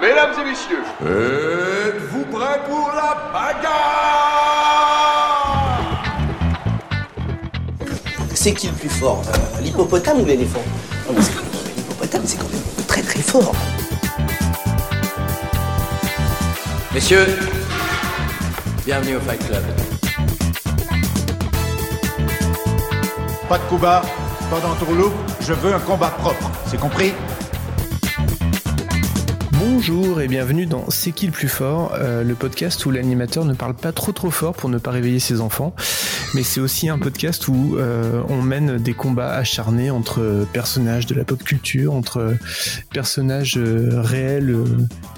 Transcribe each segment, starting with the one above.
Mesdames et messieurs, êtes-vous prêts pour la bagarre? C'est qui le plus fort? Euh, L'hippopotame ou l'éléphant? Non, parce que L'hippopotame, c'est quand même très très fort. Messieurs, bienvenue au Fight Club. Pas de combat, pas d'entourloupe, je veux un combat propre, c'est compris? Bonjour et bienvenue dans C'est qui le plus fort, euh, le podcast où l'animateur ne parle pas trop trop fort pour ne pas réveiller ses enfants, mais c'est aussi un podcast où euh, on mène des combats acharnés entre personnages de la pop culture, entre personnages euh, réels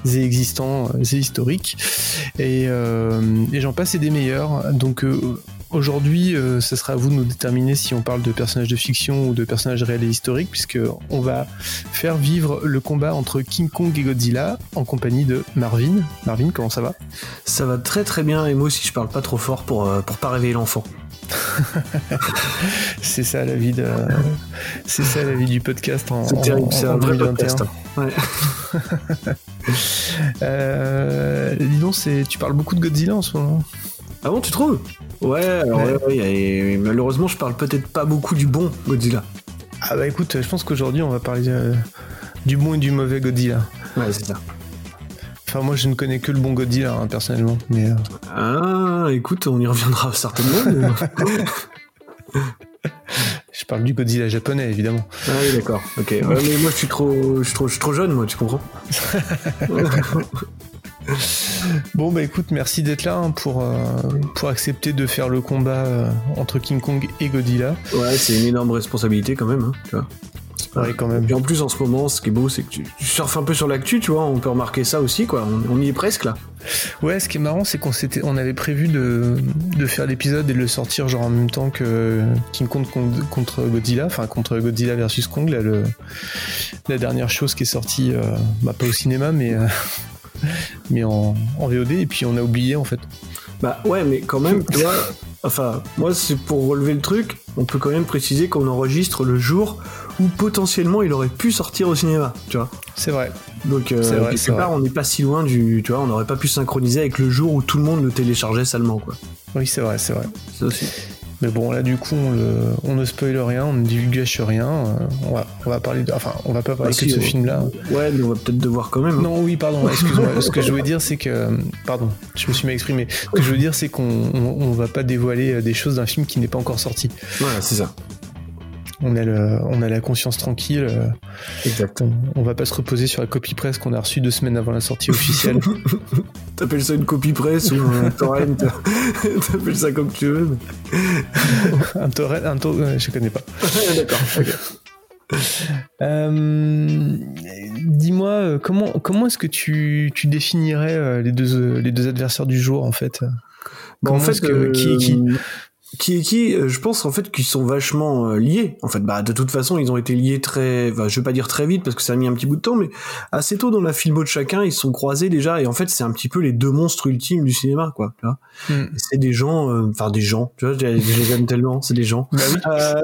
et existants et historiques, et, et j'en passe et des meilleurs. Donc Aujourd'hui, euh, ce sera à vous de nous déterminer si on parle de personnages de fiction ou de personnages réels et historiques, puisque on va faire vivre le combat entre King Kong et Godzilla en compagnie de Marvin. Marvin, comment ça va? Ça va très très bien et moi aussi je parle pas trop fort pour, euh, pour pas réveiller l'enfant. C'est ça la vie de, c'est ça la vie du podcast en, C'est terrible, en- c'est en un vrai 2021. podcast. hein. Ouais. Euh, dis donc, c'est, tu parles beaucoup de Godzilla en ce moment? Ah bon, tu trouves? Ouais, alors Ouais. ouais, ouais, et malheureusement je parle peut-être pas beaucoup du bon Godzilla. Ah bah écoute, je pense qu'aujourd'hui on va parler euh, du bon et du mauvais Godzilla. Ouais, c'est ça. Enfin moi je ne connais que le bon Godzilla hein, personnellement, mais euh, Ah, écoute, on y reviendra certainement. mais- je parle du Godzilla japonais évidemment. ah oui, d'accord. Ok. Mais moi je suis trop, je suis trop, je suis trop jeune, moi, tu comprends Bon bah écoute, merci d'être là hein, pour, euh, pour accepter de faire le combat euh, entre King Kong et Godzilla. Ouais, c'est une énorme responsabilité quand même, hein, tu vois. Ouais quand même. Et en plus, en ce moment, ce qui est beau, c'est que tu, tu surfes un peu sur l'actu, tu vois. On peut remarquer ça aussi, quoi. On, on y est presque là. Ouais, ce qui est marrant, c'est qu'on s'était, on avait prévu de, de faire l'épisode et de le sortir genre en même temps que King Kong con- contre Godzilla, enfin contre Godzilla versus Kong, là, le, la dernière chose qui est sortie, euh, bah, pas au cinéma, mais, euh, mais en, en VOD, et puis on a oublié en fait. Bah ouais, mais quand même, tu vois. Enfin, moi, c'est pour relever le truc. On peut quand même préciser qu'on enregistre le jour où potentiellement il aurait pu sortir au cinéma, tu vois. C'est vrai. Donc, euh, C'est vrai, quelque part, vrai. on n'est pas si loin du. Tu vois, on n'aurait pas pu synchroniser avec le jour où tout le monde le téléchargeait salement, quoi. Oui, c'est vrai, c'est vrai. Ça aussi. Mais bon, là, du coup, on, le- on ne spoil rien, on ne divulgage rien. euh, on, va, on va parler de, enfin, on va pas parler Ah, que de ce on- film-là. Ouais, mais on va peut-être devoir quand même. hein. Non, oui, pardon, excuse-moi. Ce que je voulais dire, c'est que. Pardon, je me suis mal exprimé. Ce que je veux dire, c'est qu'on on, on va pas dévoiler euh, des choses d'un film qui n'est pas encore sorti. Voilà, c'est ça. On a, le, on a la conscience tranquille. euh, Exact. On, on va pas se reposer sur la copie presse qu'on a reçue deux semaines avant la sortie officielle. T'appelles ça une copie presse ou un torrent T'appelles ça comme tu veux. un torrent, un torrent, euh, je connais pas. D'accord. Euh, Dis-moi, comment, comment est-ce que tu, tu définirais les deux, les deux adversaires du jour en fait? Bon, en Comment fait, que- qui qui est qui euh, Je pense en fait qu'ils sont vachement euh, liés. En fait, bah de toute façon, ils ont été liés très, enfin, je vais pas dire très vite parce que ça a mis un petit bout de temps, mais assez tôt dans la filmo de chacun, ils se sont croisés déjà. Et en fait, c'est un petit peu les deux monstres ultimes du cinéma, quoi. tu vois. Hmm. C'est des gens, euh, enfin des gens. Tu vois, je les aime tellement. C'est des gens. Bah oui. Euh,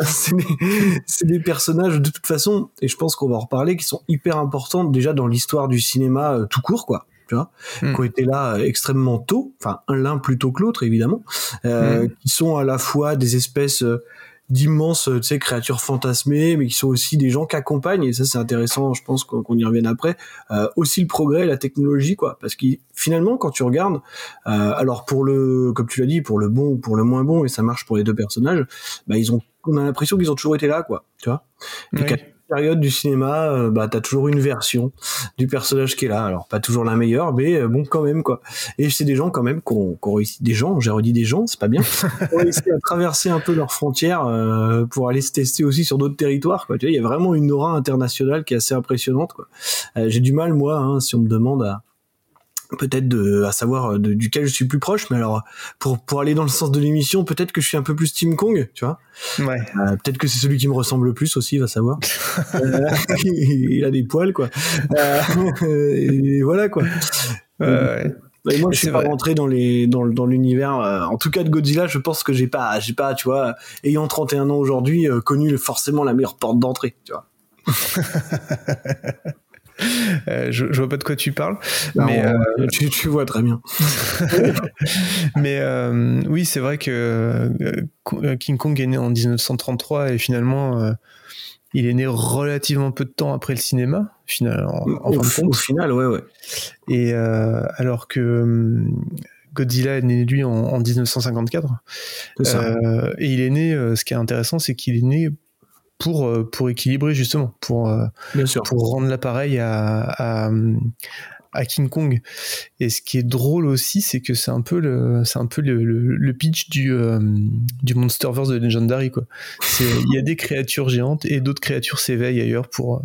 c'est des, personnages de toute façon, et je pense qu'on va en reparler, qui sont hyper importants déjà dans l'histoire du cinéma euh, tout court, quoi. Tu vois, Mm. qui ont été là euh, extrêmement tôt, enfin un l'un plutôt que l'autre évidemment, euh, Mm. qui sont à la fois des espèces euh, d'immenses tu sais créatures fantasmées, mais qui sont aussi des gens qui accompagnent et ça c'est intéressant, je pense qu'on y revienne après. euh, aussi le progrès, la technologie quoi, parce que finalement quand tu regardes, euh, alors pour le, comme tu l'as dit, pour le bon ou pour le moins bon et ça marche pour les deux personnages, bah ils ont, on a l'impression qu'ils ont toujours été là quoi, tu vois. Et Oui. Période du cinéma, euh, bah t'as toujours une version du personnage qui est là. Alors pas toujours la meilleure, mais euh, bon quand même quoi. Et c'est des gens quand même qui ont, ont réussi, des gens, j'ai redit des gens, c'est pas bien, ont réussi à traverser un peu leurs frontières euh, pour aller se tester aussi sur d'autres territoires. Quoi. Tu vois, il y a vraiment une aura internationale qui est assez impressionnante. Quoi. Euh, j'ai du mal moi, hein, si on me demande à peut-être de à savoir euh, de- duquel je suis plus proche mais alors pour pour aller dans le sens de l'émission peut-être que je suis un peu plus Team Kong tu vois Ouais. euh, peut-être que c'est celui qui me ressemble le plus aussi, va savoir. Euh, il a des poils, quoi. Euh, et voilà, quoi. Ouais. Et moi, Mais je suis pas vrai. rentré dans les dans, dans l'univers. euh, en tout cas, de Godzilla, je pense que j'ai pas, j'ai pas, tu vois, ayant 31 ans aujourd'hui, euh, connu forcément la meilleure porte d'entrée, tu vois. Euh, je, je vois pas de quoi tu parles. Non, mais euh, euh, tu, tu vois très bien. mais oui, c'est vrai que King Kong est né en 1933 et finalement, il est né relativement peu de temps après le cinéma, finalement, en, en au, fin de au compte. final, ouais, ouais. Et euh, alors que Godzilla est né lui en, en 1954. C'est ça. Euh, et il est né, ce qui est intéressant, c'est qu'il est né pour, euh, pour équilibrer justement, pour, euh, bien sûr. pour rendre l'appareil à, à, à King Kong. Et ce qui est drôle aussi, c'est que c'est un peu le, c'est un peu le, le, le pitch du, euh, du Monsterverse de Legendary. Quoi. Il y a des créatures géantes et d'autres créatures s'éveillent ailleurs pour,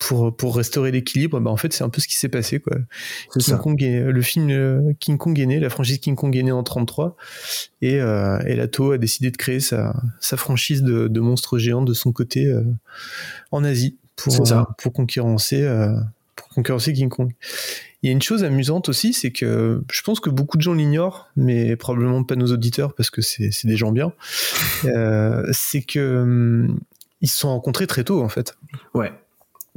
pour, pour restaurer l'équilibre. Bah, en fait, c'est un peu ce qui s'est passé. Quoi. King ça. Kong est, le film euh, King Kong est né, la franchise King Kong est née en 33 et, euh, et Lato a décidé de créer sa, sa franchise de, de monstres géants de son côté euh, en Asie pour, ça. euh, pour concurrencer euh, pour concurrencer King Kong. Il y a une chose amusante aussi, c'est que je pense que beaucoup de gens l'ignorent, mais probablement pas nos auditeurs parce que c'est c'est des gens bien. Euh, c'est que hum, ils se sont rencontrés très tôt en fait. Ouais.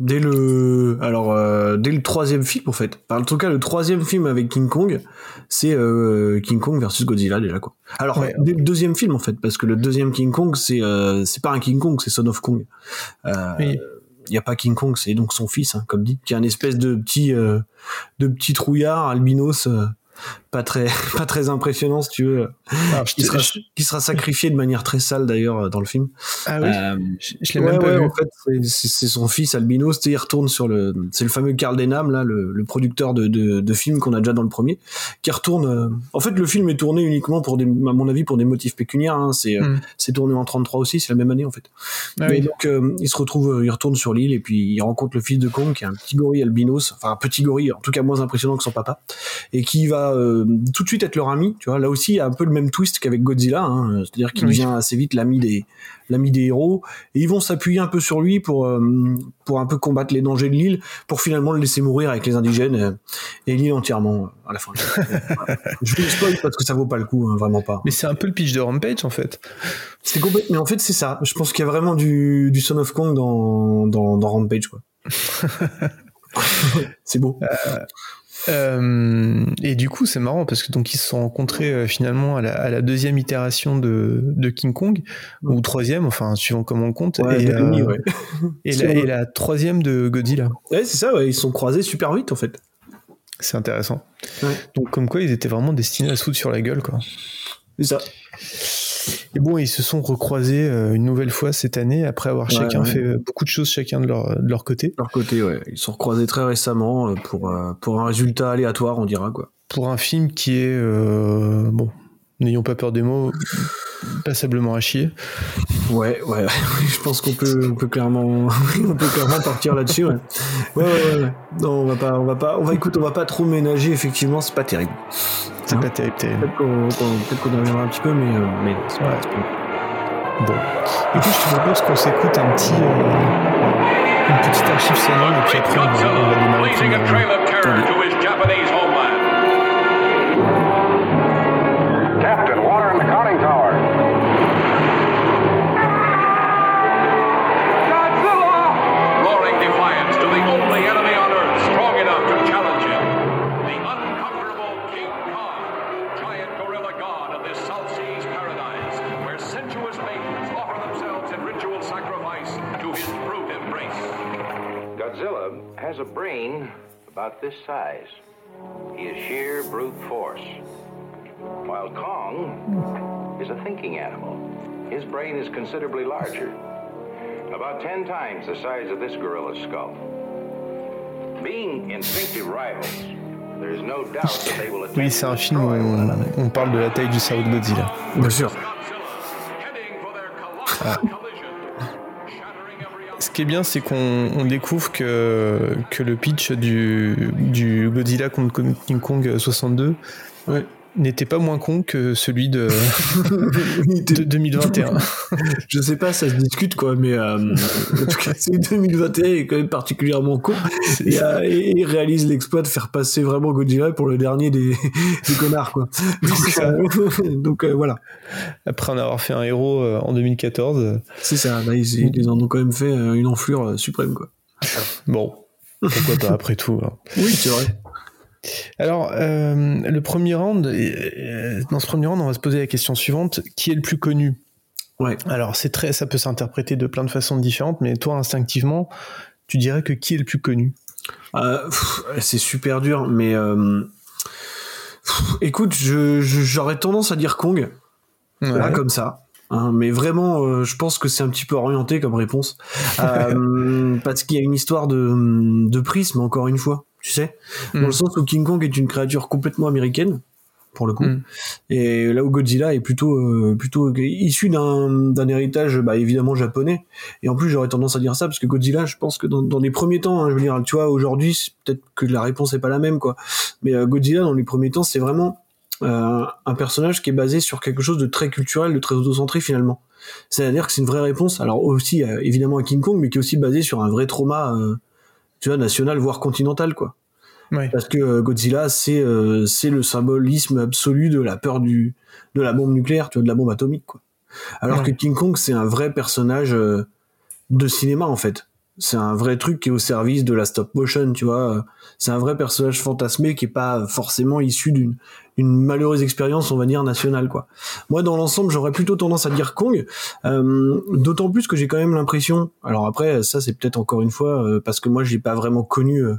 Dès le, alors euh, dès le troisième film en fait. Enfin, en tout cas, le troisième film avec King Kong, c'est euh, King Kong versus Godzilla déjà quoi. Alors Ouais. dès le deuxième film en fait, parce que le deuxième King Kong, c'est euh, c'est pas un King Kong, c'est Son of Kong. Euh, Oui. Il y a pas King Kong, c'est donc son fils, hein, comme dit, qui est un espèce de petit euh, de petit trouillard albinos, euh, pas très pas très impressionnant si tu veux, Alors, qui te- sera, qui sera sacrifié de manière très sale d'ailleurs dans le film. ah oui, Euh, je, je l'ai Ouais, même pas ouais, vu. En fait, c'est- son fils sais, Il retourne sur le, c'est le fameux Carl Denham là, le, le producteur de, de, de films qu'on a déjà dans le premier, qui retourne. euh, En fait, le film est tourné uniquement pour des, à mon avis, pour des motifs pécuniaires. Hein. C'est, euh, Hmm. c'est tourné en 33 aussi, c'est la même année en fait. Ah Mais oui. donc, euh, il se retrouve, euh, il retourne sur l'île et puis il rencontre le fils de Kong, qui est un petit gorille albinos, enfin un petit gorille, en tout cas moins impressionnant que son papa, et qui va euh, tout de suite être leur ami. Tu vois, là aussi, il y a un peu le même twist qu'avec Godzilla, hein. c'est-à-dire qu'il Oui. devient assez vite l'ami des, l'ami des héros, et ils vont s'appuyer un peu sur lui pour euh, pour un peu combattre les dangers de l'île, pour finalement le laisser mourir avec les indigènes euh, et l'île entièrement euh, à la fin. Je vous spoil parce que ça vaut pas le coup, hein, vraiment pas. Mais c'est un peu le pitch de Rampage en fait. C'est complètement. Mais en fait, c'est ça. Je pense qu'il y a vraiment du, du Son of Kong dans, dans, dans Rampage, quoi. c'est beau. Euh, et du coup, c'est marrant parce que donc ils se sont rencontrés euh, finalement à la, à la deuxième itération de, de King Kong ou troisième, enfin suivant comment on compte, Ouais, et, de demi, euh, ouais. et, la, et la troisième de Godzilla. Ouais, c'est ça. Ils se sont croisés super vite, en fait. C'est intéressant. Donc comme quoi ils étaient vraiment destinés à se foutre sur la gueule quoi. C'est ça. Et bon, ils se sont recroisés euh, une nouvelle fois cette année après avoir Ouais, chacun ouais. fait euh, beaucoup de choses chacun de leur, de leur côté De leur côté, ouais. Ils se sont recroisés très récemment euh, pour, pour un résultat aléatoire, on dira, quoi. pour un film qui est euh, bon, n'ayons pas peur des mots, passablement à chier. Ouais, ouais. Je pense qu'on peut, on peut clairement, on peut clairement partir là-dessus, ouais. Ouais, ouais. Non, on va pas, on va pas, on va, écoute, on va pas trop ménager, effectivement, c'est pas terrible. C'est Hein pas terrible, terrible. Peut-être qu'on, peut-être qu'on y reviendra un petit peu, mais, euh, mais c'est pas- Ouais. pas- Bon. Écoute, je te propose qu'on s'écoute un petit, euh, une petite archive sonore et puis après on va, on va démarrer about this size. He is sheer brute force. While Kong is a thinking animal. His brain is considerably larger. about 10 times the size of this gorilla's skull. Being instinctive rivals, there's no doubt that they will attempt Oui, c'est un film où destroy one on, another. on parle de la taille du cerveau de Godzilla. Bien sûr. heading Ce qui est bien, c'est qu'on on découvre que, que le pitch du, du Godzilla contre King Kong 62 Ouais. N'était pas moins con que celui de, de 2021. Je sais pas, ça se discute quoi, mais euh, en tout cas, c'est 2021 est quand même particulièrement con. Et, euh, et il réalise l'exploit de faire passer vraiment Godzilla pour le dernier des, des connards quoi. Donc, euh, donc euh, voilà, Après en avoir fait un héros en 2014. euh, c'est ça. Là, ils, ils en ont quand même fait une enflure suprême quoi. Bon, pourquoi pas après tout. hein. Oui, c'est vrai. Alors, euh, le premier round, euh, dans ce premier round, on va se poser la question suivante qui est le plus connu? Ouais. Alors, c'est très, ça peut s'interpréter de plein de façons différentes, mais toi, instinctivement, tu dirais que qui est le plus connu? Euh, c'est super dur, mais euh, pff, écoute, je, je- j'aurais tendance à dire Kong. là comme ça. hein, mais vraiment, euh, je pense que c'est un petit peu orienté comme réponse. Euh, parce qu'il y a une histoire de, de prisme, encore une fois, tu sais. Dans Mm. le sens où King Kong est une créature complètement américaine, pour le coup. Mm. Et là où Godzilla est plutôt, euh, plutôt issu d'un, d'un héritage, bah, évidemment japonais. Et en plus, j'aurais tendance à dire ça, parce que Godzilla, je pense que dans, dans les premiers temps, hein, je veux dire, tu vois, aujourd'hui, peut-être que la réponse est pas la même, quoi. Mais euh, Godzilla, dans les premiers temps, c'est vraiment euh, un personnage qui est basé sur quelque chose de très culturel, de très autocentré finalement. C'est-à-dire que c'est une vraie réponse, alors aussi euh, évidemment à King Kong, mais qui est aussi basé sur un vrai trauma, euh, tu vois, national voire continental quoi. Ouais. Parce que euh, Godzilla, c'est euh, c'est le symbolisme absolu de la peur du de la bombe nucléaire, tu vois, de la bombe atomique quoi. Alors que King Kong, c'est un vrai personnage euh, de cinéma en fait. C'est un vrai truc qui est au service de la stop motion, tu vois. C'est un vrai personnage fantasmé qui est pas forcément issu d'une une malheureuse expérience, on va dire, nationale, quoi. Moi, dans l'ensemble, j'aurais plutôt tendance à dire Kong, euh, d'autant plus que j'ai quand même l'impression. Alors après, ça, c'est peut-être encore une fois euh, parce que moi, j'ai pas vraiment connu. euh,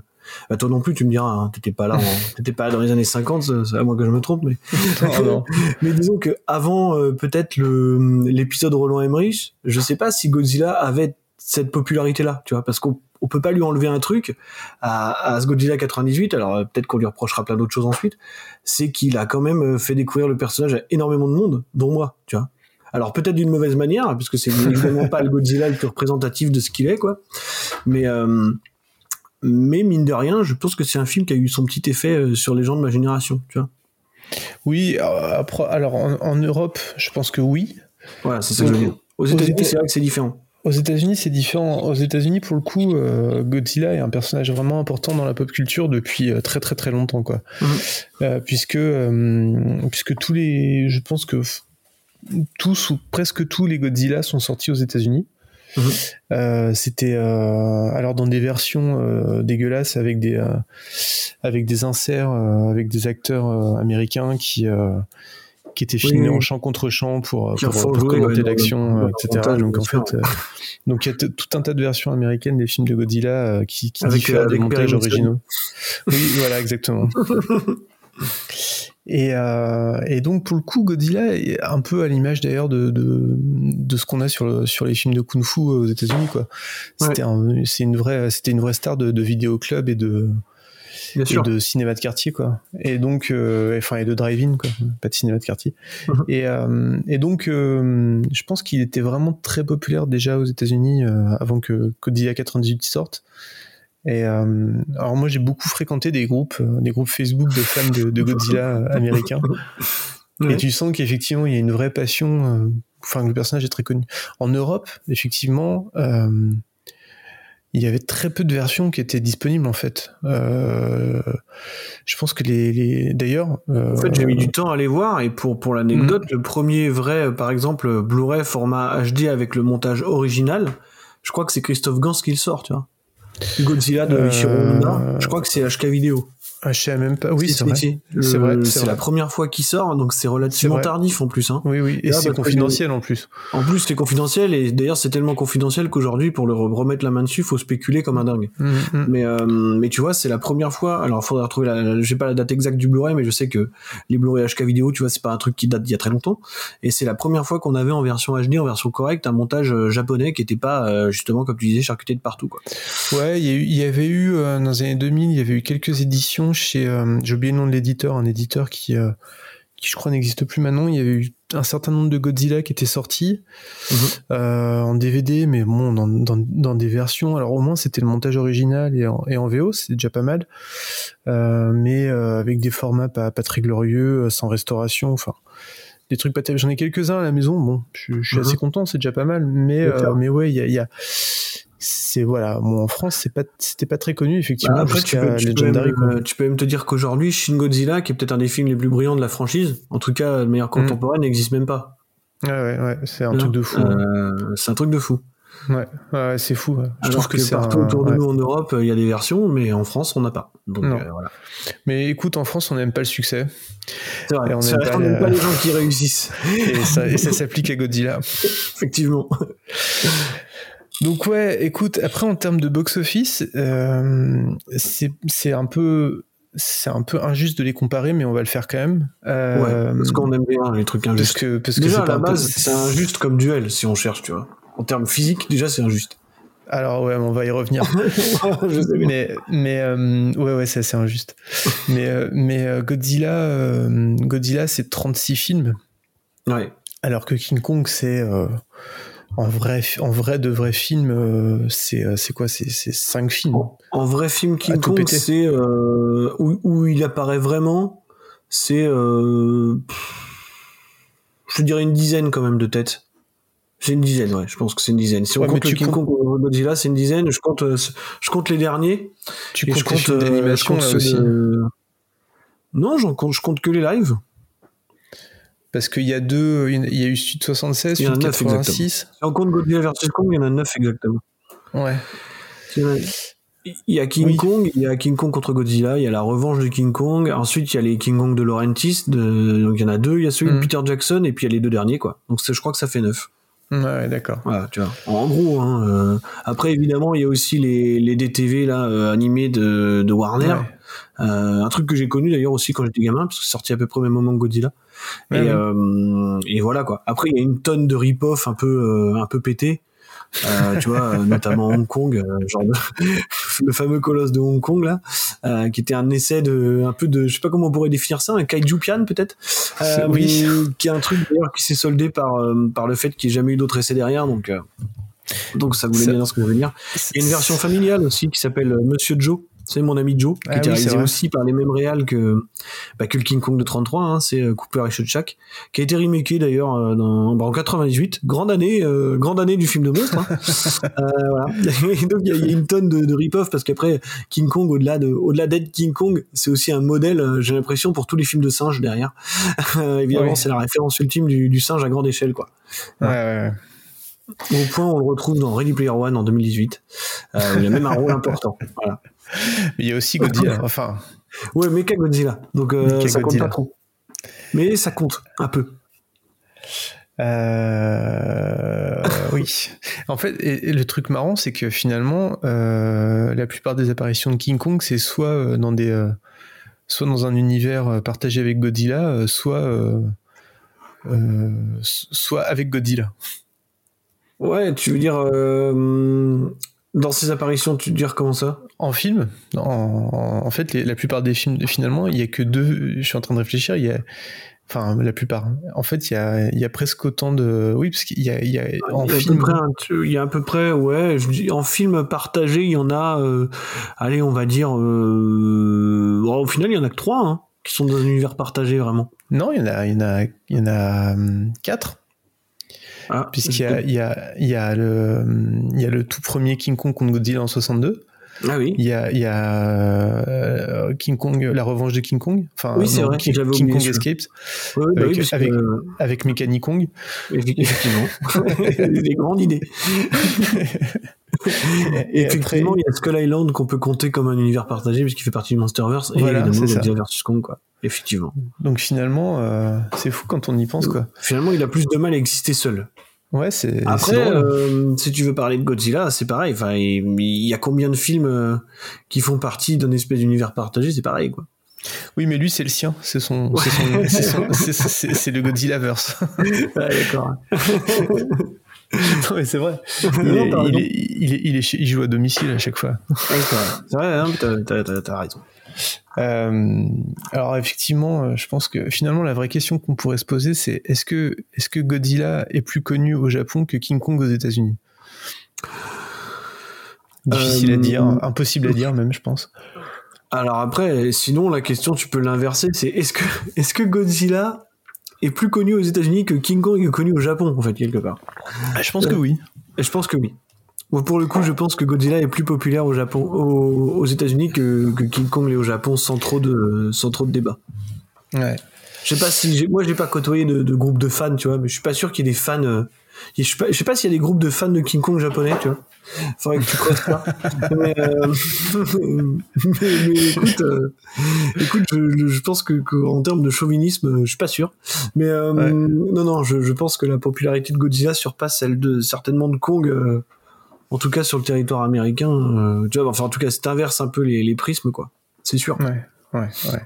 bah, toi non plus, tu me diras, hein, t'étais pas là, t'étais pas dans les années 50, c'est c'est à moi que je me trompe, mais Ah mais disons que avant euh, peut-être le l'épisode Roland Emmerich, je sais pas si Godzilla avait cette popularité là, tu vois, parce qu'on on peut pas lui enlever un truc à, à ce Godzilla 98. Alors euh, peut-être qu'on lui reprochera plein d'autres choses ensuite. C'est qu'il a quand même euh, fait découvrir le personnage à énormément de monde, dont moi, tu vois. Alors peut-être d'une mauvaise manière, puisque c'est évidemment pas le Godzilla le plus représentatif de ce qu'il est, quoi. Mais euh, mais mine de rien, je pense que c'est un film qui a eu son petit effet sur les gens de ma génération, tu vois. Oui, alors en, en Europe, je pense que oui. Voilà, c'est ça que je veux dire. Aux États-Unis, États- c'est vrai que c'est différent. Aux États-Unis, c'est différent. Aux États-Unis, pour le coup, euh, Godzilla est un personnage vraiment important dans la pop culture depuis euh, très très très longtemps, quoi. Mhm. Euh, puisque puisque tous les, je pense que tous ou presque tous les Godzilla sont sortis aux États-Unis. Euh, C'était alors dans des versions dégueulasses avec des avec des inserts avec des acteurs américains qui qui étaient filmés oui. en champ contre champ pour, Qui pour, pour jouer, commenter ouais, l'action, euh, etc. montage, Donc en fait, euh, donc il y a tout un tas de versions américaines des films de Godzilla euh, qui, qui Avec, diffèrent euh, des avec montages Perry originaux. Oui, voilà, exactement. Et, euh, et donc pour le coup, Godzilla est un peu à l'image d'ailleurs de, de, de ce qu'on a sur, le, sur les films de kung-fu aux États-Unis, quoi. C'était un- c'est une vraie, c'était une vraie star de, de vidéoclub et de, Bien et sûr. de cinéma de quartier quoi. Et donc euh, enfin et de drive-in quoi. Pas de cinéma de quartier. Mhm. et, euh, et donc euh, je pense qu'il était vraiment très populaire déjà aux États-Unis avant que Godzilla 98 sorte. Et alors moi j'ai beaucoup fréquenté des groupes des groupes Facebook de fans de, de Godzilla américains. Et tu sens qu'effectivement il y a une vraie passion enfin que le personnage est très connu. En Europe effectivement il y avait très peu de versions qui étaient disponibles en fait. Euh, je pense que les, les- d'ailleurs. euh, En fait, j'ai mis du temps à les voir et pour pour l'anecdote, Mhm. le premier vrai, par exemple, Blu-ray format HD avec le montage original, je crois que c'est Christophe Gans qui le sort, tu vois. Godzilla de Euh, Honda, je crois que c'est HK vidéo. Ah, je sais même pas. Oui, c'est vrai. si. C'est vrai, c'est la première fois qu'il sort, donc c'est relativement tardif en plus. Hein. Oui, oui. Et Là, c'est confidentiel en plus. En plus, c'est confidentiel et d'ailleurs, c'est tellement confidentiel qu'aujourd'hui, pour le re- remettre la main dessus, faut spéculer comme un dingue. Mm, mm. Mais euh, mais tu vois, c'est la première fois. Alors, il faudrait retrouver la. J'ai pas la date exacte du Blu-ray, mais je sais que les Blu-ray HK vidéo, tu vois, c'est pas un truc qui date d'il y a très longtemps. Et c'est la première fois qu'on avait en version HD, en version correcte, un montage euh, japonais qui était pas euh, justement comme tu disais charcuté de partout. Quoi. Ouais, il y, avait eu euh, dans les années 2000, il y avait eu quelques éditions chez, euh, j'ai oublié le nom de l'éditeur, un éditeur qui, euh, qui je crois n'existe plus maintenant. Il y avait eu un certain nombre de Godzilla qui étaient sortis Mhm. euh, en DVD, mais bon, dans, dans, dans des versions. Alors au moins c'était le montage original et en, et en VO, c'est déjà pas mal, mais avec des formats pas, pas très glorieux, sans restauration, enfin. Des trucs pas terribles. J'en ai quelques-uns à la maison. Bon, je, je suis Mhm. assez content, c'est déjà pas mal. Mais, mais ouais, il y a, il y a- c'est voilà. En France, c'est pas, c'était pas très connu effectivement Bah, après, tu peux, tu, peux Legendary. même, quoi. euh, tu peux même te dire qu'aujourd'hui, Shin Godzilla, qui est peut-être un des films les plus brillants de la franchise, en tout cas de manière contemporaine, n'existe même pas. Ouais, ouais, ouais, c'est un truc de fou. hein. euh, c'est un truc de fou. Ouais, ouais, c'est fou. Je trouve que, que, c'est partout autour de nous en Europe, il y a des versions, mais en France, on n'a pas. Donc euh, voilà. Mais écoute, en France, on n'aime pas le succès. C'est vrai. Et on n'aime pas les- pas les gens qui réussissent. Et ça, et ça s'applique à Godzilla. Effectivement. Donc ouais, écoute, après en termes de box-office, euh, c'est un peu c'est un peu injuste de les comparer, mais on va le faire quand même. Euh, ouais, parce qu'on aime bien les trucs parce injustes. que parce que déjà, c'est à la base, c'est injuste comme duel, si on cherche, tu vois. En termes physiques, déjà, c'est injuste. Alors ouais, on va y revenir. Je sais bien. mais mais euh, ouais ouais c'est assez injuste mais euh, mais Godzilla Godzilla c'est 36 films Ouais. alors que King Kong c'est en vrai en vrai de vrais films euh, c'est euh, c'est quoi? C'est 5 films En, en vrai film King Kong, c'est euh, où, où il apparaît vraiment, c'est euh, je dirais une dizaine quand même de têtes. C'est une dizaine, ouais. Je pense que c'est une dizaine. Si on Ouais, compte le King comptes- Kong Godzilla, c'est une dizaine. Je compte, je compte les derniers. tu comptes je les compte, films euh, d'animation je compte là ceux aussi de- Non, j'en compte, je compte que les lives. Parce qu'il y a deux il y a eu Sud 76 Il y en a Sud neuf, 86 Si on compte Godzilla vs Kong, il y en a neuf exactement. ouais Il y a- King Oui. Kong, il y a King Kong contre Godzilla, il y a la revanche de King Kong, ensuite il y a les King Kong de Laurentis, de... donc il y en a deux, il y a celui Mm. de Peter Jackson, et puis il y a les deux derniers, quoi. Donc je crois que ça fait neuf. ouais, ouais, d'accord Voilà, tu vois. En gros, hein, euh, après évidemment il y a aussi les, les DTV là, euh, animés de, de Warner, Ouais. Euh, un truc que j'ai connu d'ailleurs aussi quand j'étais gamin, parce que c'est sorti à peu près au même moment que Godzilla. Et, euh, et voilà quoi. Après il y a une tonne de rip-off un peu, euh, un peu pété. Euh, tu vois, notamment Hong Kong, euh, genre de- le fameux colosse de Hong Kong là, euh, qui était un essai de, un peu de, je sais pas comment on pourrait définir ça, un kaiju pian peut-être, Oui. qui est un truc d'ailleurs qui s'est soldé par par le fait qu'il n'y ait jamais eu d'autres essais derrière, donc donc ça voulait bien dire ce que je veux dire. Il y a une version familiale aussi qui s'appelle Monsieur Joe. C'est mon ami Joe, qui Ah était oui, réalisé aussi par les mêmes réals que, bah, que le King Kong de 33, hein, c'est euh, Cooper et Shochak, qui a été remaké d'ailleurs euh, dans, bah, en 98, grande année, euh, grande année du film de monstre. Hein. Euh, voilà. Et donc il y, a- il y a une tonne de, de rip-off parce qu'après King Kong, au-delà de, au-delà d'être King Kong, c'est aussi un modèle, j'ai l'impression, pour tous les films de singes derrière. Euh, évidemment, Oui. c'est la référence ultime du, du singe à grande échelle, quoi. ouais, ouais, ouais. Au point, où on le retrouve dans Ready Player One en 2018. Euh, il a même un rôle important. Voilà. Mais il y a aussi Godzilla enfin Ouais, Mecha Godzilla? Donc euh, ça compte pas trop. Mais ça compte un peu. Euh, oui. En fait, et, et le truc marrant, c'est que finalement, euh, la plupart des apparitions de King Kong, c'est soit euh, dans des, euh, soit dans un univers partagé avec Godzilla, soit, soit avec Godzilla. Ouais, tu veux dire dans ces apparitions, tu veux dire comment ça? En film, en, fait, les- la plupart des films, finalement, il y a que deux. Je suis en train de réfléchir. Il y a, enfin, la plupart. En fait, il y a, il y a presque autant de. Oui, parce qu'il y a, il y a en il, y a à film. près il y a à peu près, ouais, je dis, en film partagé, il y en a, euh, allez, on va dire, euh, bon, au final, il y en a que trois hein, qui sont dans un univers partagé vraiment. Non, il y en a, il y en a, il y en a hum, quatre. Ah, Puisqu'il y a, il y, a, il y, a le, hum, il y a le tout premier King Kong contre Godzilla en 62. Ah oui. Il y a, il y a euh, King Kong, la revanche de King Kong. Enfin, Oui, c'est vrai, King, King Kong. Escapes Ouais, ouais, bah avec- oui, parce que, avec- euh, avec Mechanic Kong. effectivement, des grandes idées. Et Effectivement, après- il y a Skull Island qu'on peut compter comme un univers partagé puisqu'il fait partie du Monsterverse et Voilà, évidemment. Godzilla vs Kong quoi. Effectivement. Donc finalement, euh, c'est fou quand on y pense, quoi. Finalement, il a plus de mal à exister seul. Ouais, c'est Après, drôle. euh, si tu veux parler de Godzilla, c'est pareil. Enfin, il, il y a combien de films euh, qui font partie d'un espèce d'univers partagé? C'est pareil, quoi. Oui, mais lui, c'est le sien. C'est son, c'est son- c'est le Godzillaverse. Ouais, d'accord. non, mais c'est vrai. Il, joue à domicile à chaque fois. Ouais, c'est vrai. Hein, t'as raison. Euh, alors effectivement, euh, je pense que finalement la vraie question qu'on pourrait se poser, c'est est-ce que est-ce que Godzilla est plus connu au Japon que King Kong aux États-Unis? Difficile Euh, à dire, impossible à dire même, je pense. Alors après, sinon la question tu peux l'inverser, c'est est-ce que est-ce que Godzilla est plus connu aux États-Unis que King Kong est connu au Japon en fait quelque part? Ah, je pense que oui. Je pense que oui. Pour le coup, je pense que Godzilla est plus populaire au Japon, aux, aux États-Unis que, que King Kong l'est au Japon, sans trop de sans trop de débat. Ouais. Je sais pas si moi j'ai pas côtoyé de, de groupe de fans, tu vois, mais je suis pas sûr qu'il y ait des fans. euh, je sais pas, s'il y a des groupes de fans de King Kong japonais, tu vois. Faudrait que tu creuses ça. mais, euh, mais, mais écoute, euh, écoute, je, je pense que, que en termes de chauvinisme, je suis pas sûr. Mais euh, Ouais. non, non, je, je pense que la popularité de Godzilla surpasse celle de certainement de Kong. Euh, en tout cas sur le territoire américain, euh, tu vois, enfin en tout cas, c'est inverse un peu les, les prismes, quoi. C'est sûr. Ouais, ouais, ouais.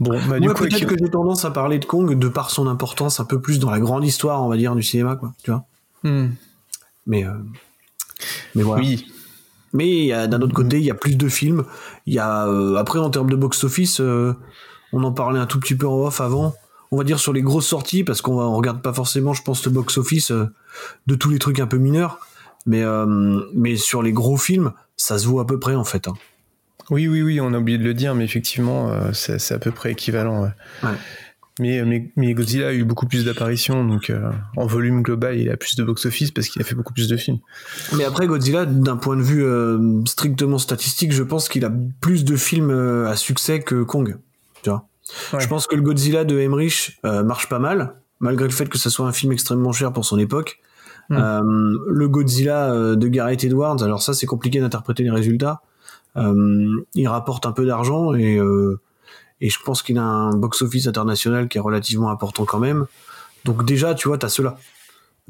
Bon, bah du Moi, coup, peut-être que j'ai tendance à parler de Kong de par son importance un peu plus dans la grande histoire, on va dire, du cinéma, quoi. Tu vois. Hmm. Mais, euh, mais voilà. oui, Mais d'un autre côté, il y a plus de films. Il y a euh, après en termes de box-office, euh, on en parlait un tout petit peu en off avant. On va dire sur les grosses sorties parce qu'on on regarde pas forcément, je pense, le box-office euh, de tous les trucs un peu mineurs. Mais euh, mais sur les gros films, ça se vaut à peu près en fait. hein. oui, oui, oui, on a oublié de le dire, mais effectivement, euh, c'est c'est à peu près équivalent. ouais. Ouais. Mais, mais, mais Godzilla a eu beaucoup plus d'apparitions, donc euh, en volume global, il a plus de box-office parce qu'il a fait beaucoup plus de films. Mais après Godzilla, d'un point de vue euh, strictement statistique, je pense qu'il a plus de films euh, à succès que Kong. Tu vois. Ouais. Je pense que le Godzilla de Emmerich euh, marche pas mal, malgré le fait que ce soit un film extrêmement cher pour son époque. Mm. Euh, le Godzilla euh, de Gareth Edwards, alors ça c'est compliqué d'interpréter les résultats. Euh, il rapporte un peu d'argent et et je pense qu'il a un box-office international qui est relativement important quand même. Donc déjà, tu vois, t'as cela.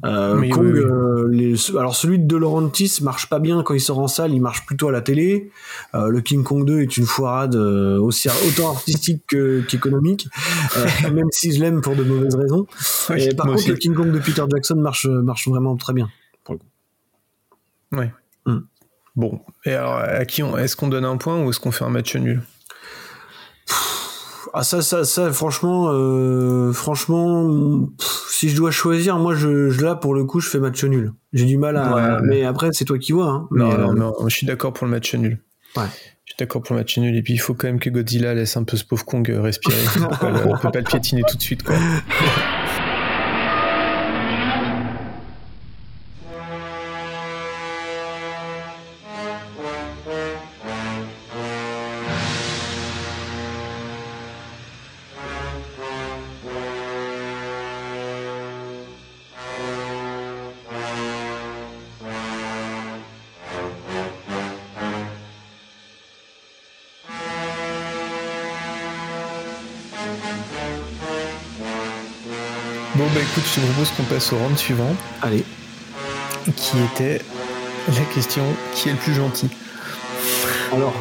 Euh, Kong, oui, oui. euh, les- alors celui de De Laurentiis marche pas bien quand il sort en salle, il marche plutôt à la télé. Euh, le King Kong 2 est une foirade aussi autant artistique que- qu'économique, même si je l'aime pour de mauvaises raisons. Oui, Et par contre, aussi. le King Kong de Peter Jackson marche marche vraiment très bien. Ouais. Hmm. Bon, et alors, à qui on, est-ce qu'on donne un point ou est-ce qu'on fait un match nul? Ah ça ça ça franchement euh, franchement pff, si je dois choisir moi je, je là pour le coup je fais match nul. J'ai du mal à Ouais. mais après c'est toi qui vois hein. Mais, non, euh, non, non, je suis d'accord pour le match nul. Ouais. Je suis d'accord pour le match nul. Et puis, il faut quand même que Godzilla laisse un peu ce pauvre Kong respirer. on peut pas le piétiner tout de suite, quoi. je te propose qu'on passe au round suivant, allez. qui était la question qui est le plus gentil Alors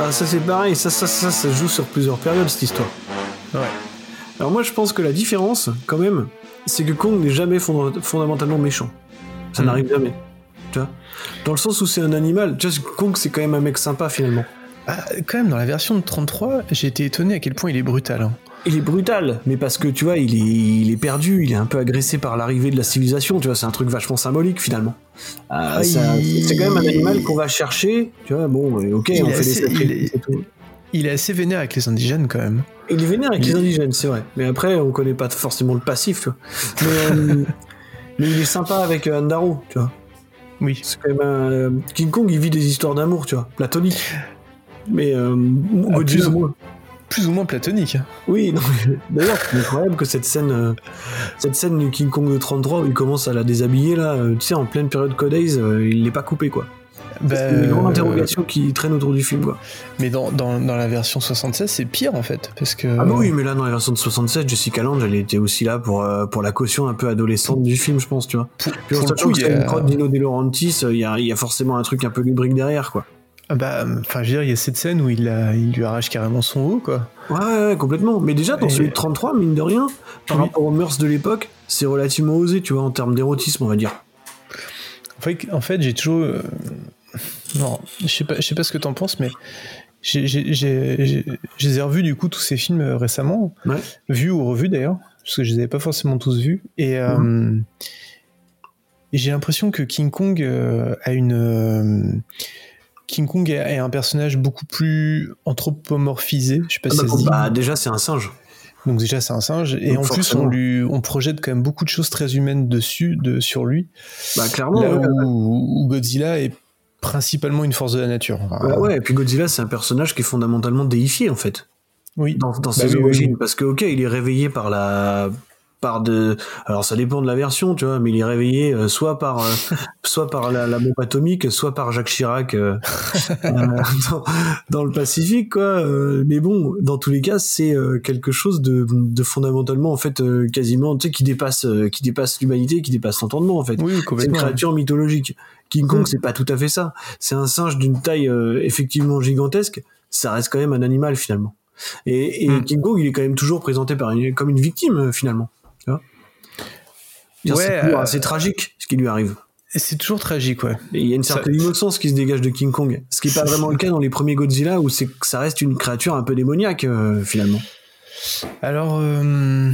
ah, ça c'est pareil, ça, ça ça ça joue sur plusieurs périodes cette histoire. Ouais. Alors moi je pense que la différence quand même c'est que Kong n'est jamais fonda- fondamentalement méchant. Ça Mhm. n'arrive jamais. Tu vois? Dans le sens où c'est un animal, tu vois, Kong c'est quand même un mec sympa finalement. Ah, quand même, dans la version de 33, j'ai été étonné à quel point il est brutal. hein. Il est brutal, mais parce que tu vois, il est, il est perdu, il est un peu agressé par l'arrivée de la civilisation, tu vois, c'est un truc vachement symbolique finalement. Euh, il- C'est quand même un animal qu'on va chercher, tu vois, bon, euh, ok, Il on fait assez- des il est-. Il est assez vénère avec les indigènes, quand même. Il est vénère avec Il- les indigènes, c'est vrai. Mais après, on connaît pas forcément le passif, tu vois. Mais, euh, mais il est sympa avec Andaro, tu vois. Oui. C'est quand même un... King Kong, il vit des histoires d'amour, tu vois, platoniques. Mais euh, Godzilla, plus- moins. Plus ou moins platonique. Oui, d'ailleurs, c'est incroyable que cette scène, euh, cette scène du King Kong de 33 où il commence à la déshabiller là, euh, tu sais, en pleine période Code Days, euh, il l'est pas coupé quoi. Bah, C'est une grande euh, interrogation qui traîne autour du film quoi. Mais dans, dans, dans la version 76, c'est pire en fait. Parce que. Ah bah oui, mais là dans la version de 67, Jessica Lange, elle était aussi là pour euh, pour la caution un peu adolescente du film, je pense, tu vois. Pour, Puis en sachant que c'est une prod d'Ino De Laurentiis, il y a, il y a forcément un truc un peu lubrique derrière quoi. Ah Bah, enfin, je veux dire, il y a cette scène où il, a, il lui arrache carrément son haut, quoi. Ouais, ouais, ouais, complètement. Mais déjà, dans Et- celui de 33, mine de rien, par Oui. rapport aux mœurs de l'époque, c'est relativement osé, tu vois, en termes d'érotisme, on va dire. En fait, en fait j'ai toujours. euh, Non, je sais pas, je sais pas ce que t'en penses, mais j'ai- ai revus du coup tous ces films euh, récemment, Ouais. vus ou revus d'ailleurs, parce que je les avais pas forcément tous vus. Et, euh, et j'ai l'impression que King Kong euh, a une. euh, King Kong est un personnage beaucoup plus anthropomorphisé, je sais pas Ah si bah, ça se dit. bah, déjà, c'est un singe. Donc déjà c'est un singe et Donc en plus on lui on projette quand même beaucoup de choses très humaines dessus de sur lui. Bah, clairement. Là ouais. où, où Godzilla est principalement une force de la nature. Ouais, ouais, et puis Godzilla, c'est un personnage qui est fondamentalement déifié, en fait, Oui. dans, dans Bah ses oui, oui, origines. oui. Parce que, ok, il est réveillé par la. Par de, alors ça dépend de la version, tu vois, mais il est réveillé euh, soit par, euh, soit par la, la bombe atomique, soit par Jacques Chirac euh, euh, dans, dans le Pacifique, quoi. Euh, mais bon, dans tous les cas, c'est euh, quelque chose de, de fondamentalement, en fait, euh, quasiment, tu sais, qui dépasse, euh, qui dépasse l'humanité, qui dépasse l'entendement, en fait. Oui, C'est une créature mythologique. King Kong, Mm. c'est pas tout à fait ça. C'est un singe d'une taille euh, effectivement gigantesque. Ça reste quand même un animal finalement. Et, et Mm. King Kong, il est quand même toujours présenté par une- comme une victime finalement. C'est Ouais, toujours euh, assez tragique ce qui lui arrive. C'est toujours tragique, ouais. Et il y a une Ça- certaine innocence qui se dégage de King Kong. Ce qui est pas vraiment le cas dans les premiers Godzilla où c'est que ça reste une créature un peu démoniaque euh, finalement. Alors, euh,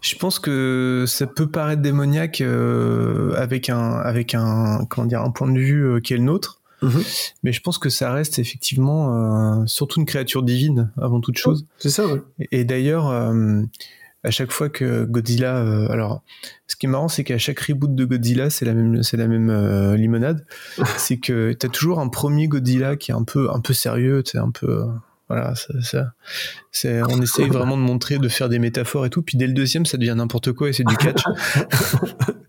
je pense que ça peut paraître démoniaque euh, avec un avec un comment dire un point de vue qui est le nôtre, Mhm. mais je pense que ça reste effectivement surtout une créature divine avant toute chose. C'est ça, ouais. Et, et d'ailleurs, à chaque fois que Godzilla, euh, alors, ce qui est marrant, c'est qu'à chaque reboot de Godzilla, c'est la même, c'est la même euh, limonade. c'est que t'as toujours un premier Godzilla qui est un peu, un peu sérieux, sais, un peu, euh, voilà, ça, ça- c'est, on essaye vraiment de montrer, de faire des métaphores et tout. Puis dès le deuxième, ça devient n'importe quoi et c'est du catch.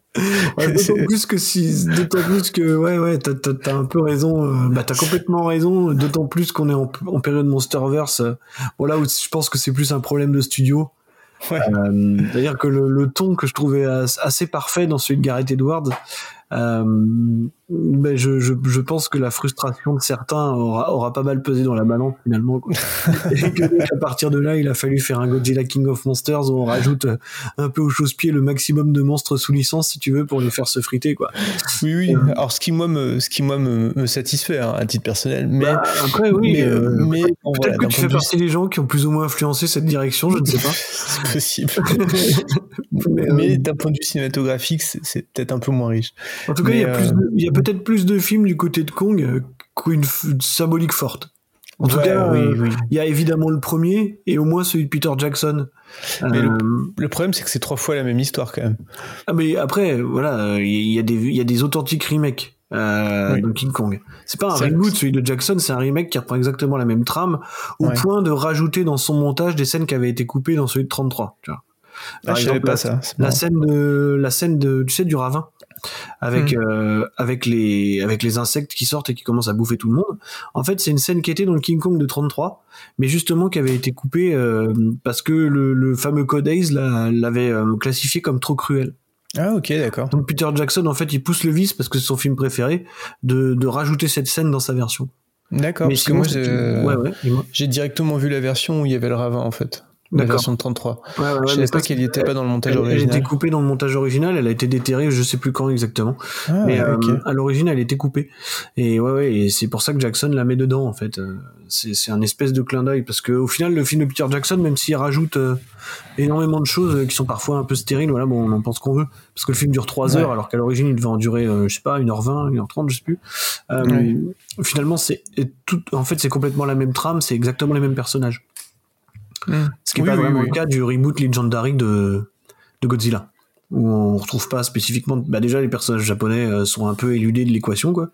Ouais, d'autant plus que si, d'autant plus que, ouais, ouais, t'as, t'as, un peu raison, euh, bah, t'as complètement raison, d'autant plus qu'on est en, en période Monsterverse, euh, voilà, où je pense que c'est plus un problème de studio. Ouais. Euh, C'est-à-dire que le, le ton que je trouvais as- assez parfait dans celui de Gareth Edwards, euh, ben je, je, je pense que la frustration de certains aura, aura pas mal pesé dans la balance finalement. Quoi. Et que donc, à partir de là, il a fallu faire un Godzilla King of Monsters où on rajoute euh, un peu au chausse-pied le maximum de monstres sous licence si tu veux pour les faire se friter quoi. oui, oui. Alors, ce qui moi me, ce qui moi me, me satisfait hein, à titre personnel, mais, Bah, après oui, mais, euh, euh, mais peut-être bon, peut-être voilà, que tu fais partie des gens qui ont plus ou moins influencé cette direction, je ne sais pas. c'est possible. Mais, mais euh, d'un point de vue cinématographique, c'est peut-être un peu moins riche. En tout cas, il y a, Mais, plus euh, il y a peut-être plus de films du côté de Kong euh, qu'une symbolique forte. En tout Ouais, cas, oui, euh, oui. il y a évidemment le premier et au moins celui de Peter Jackson. Mais Euh, Le problème, c'est que c'est trois fois la même histoire quand même. Ah mais après, voilà, il y a des y a des authentiques remakes euh, Oui. de King Kong. C'est pas un reboot, celui de Jackson, c'est un remake qui reprend exactement la même trame, au Ouais. point de rajouter dans son montage des scènes qui avaient été coupées dans celui de 33. Tu vois. Ah, je savais exemple, pas la- ça. La marrant. scène de la scène de tu sais du ravin avec Hmm. euh, avec les avec les insectes qui sortent et qui commencent à bouffer tout le monde. En fait, c'est une scène qui était dans le King Kong de 33, mais justement qui avait été coupée euh, parce que le, le fameux Code Ace l'a- l'avait euh, classifié comme trop cruel. Ah, ok, d'accord. Donc Peter Jackson, en fait, il pousse le vice parce que c'est son film préféré de, de rajouter cette scène dans sa version. D'accord, Mais parce que moi, j'ai, ouais, ouais, directement vu la version où il y avait le ravin en fait. La D'accord. version de 33. Ouais, ouais, ouais, je savais pas qu'elle y était pas dans le montage Elle, elle original. était coupée dans le montage original, elle a été déterrée, je sais plus quand exactement. Ah, mais euh, à l'origine, elle était coupée. Et ouais, ouais, et c'est pour ça que Jackson la met dedans, en fait. Euh, C'est un espèce de clin d'œil, parce que au final, le film de Peter Jackson, même s'il rajoute euh, énormément de choses euh, qui sont parfois un peu stériles, voilà, bon, on en pense qu'on veut, parce que le film dure 3 Ouais. heures, alors qu'à l'origine, il devait en durer, euh, je sais pas, 1h20, 1h30, je sais plus. Euh, Ouais. Finalement, c'est tout, en fait, c'est complètement la même trame, c'est exactement les mêmes personnages. Ce qui est Oui, pas oui, vraiment oui. le cas du reboot Legendary de, de Godzilla. Où on retrouve pas spécifiquement. Bah déjà, les personnages japonais euh, sont un peu éludés de l'équation, quoi.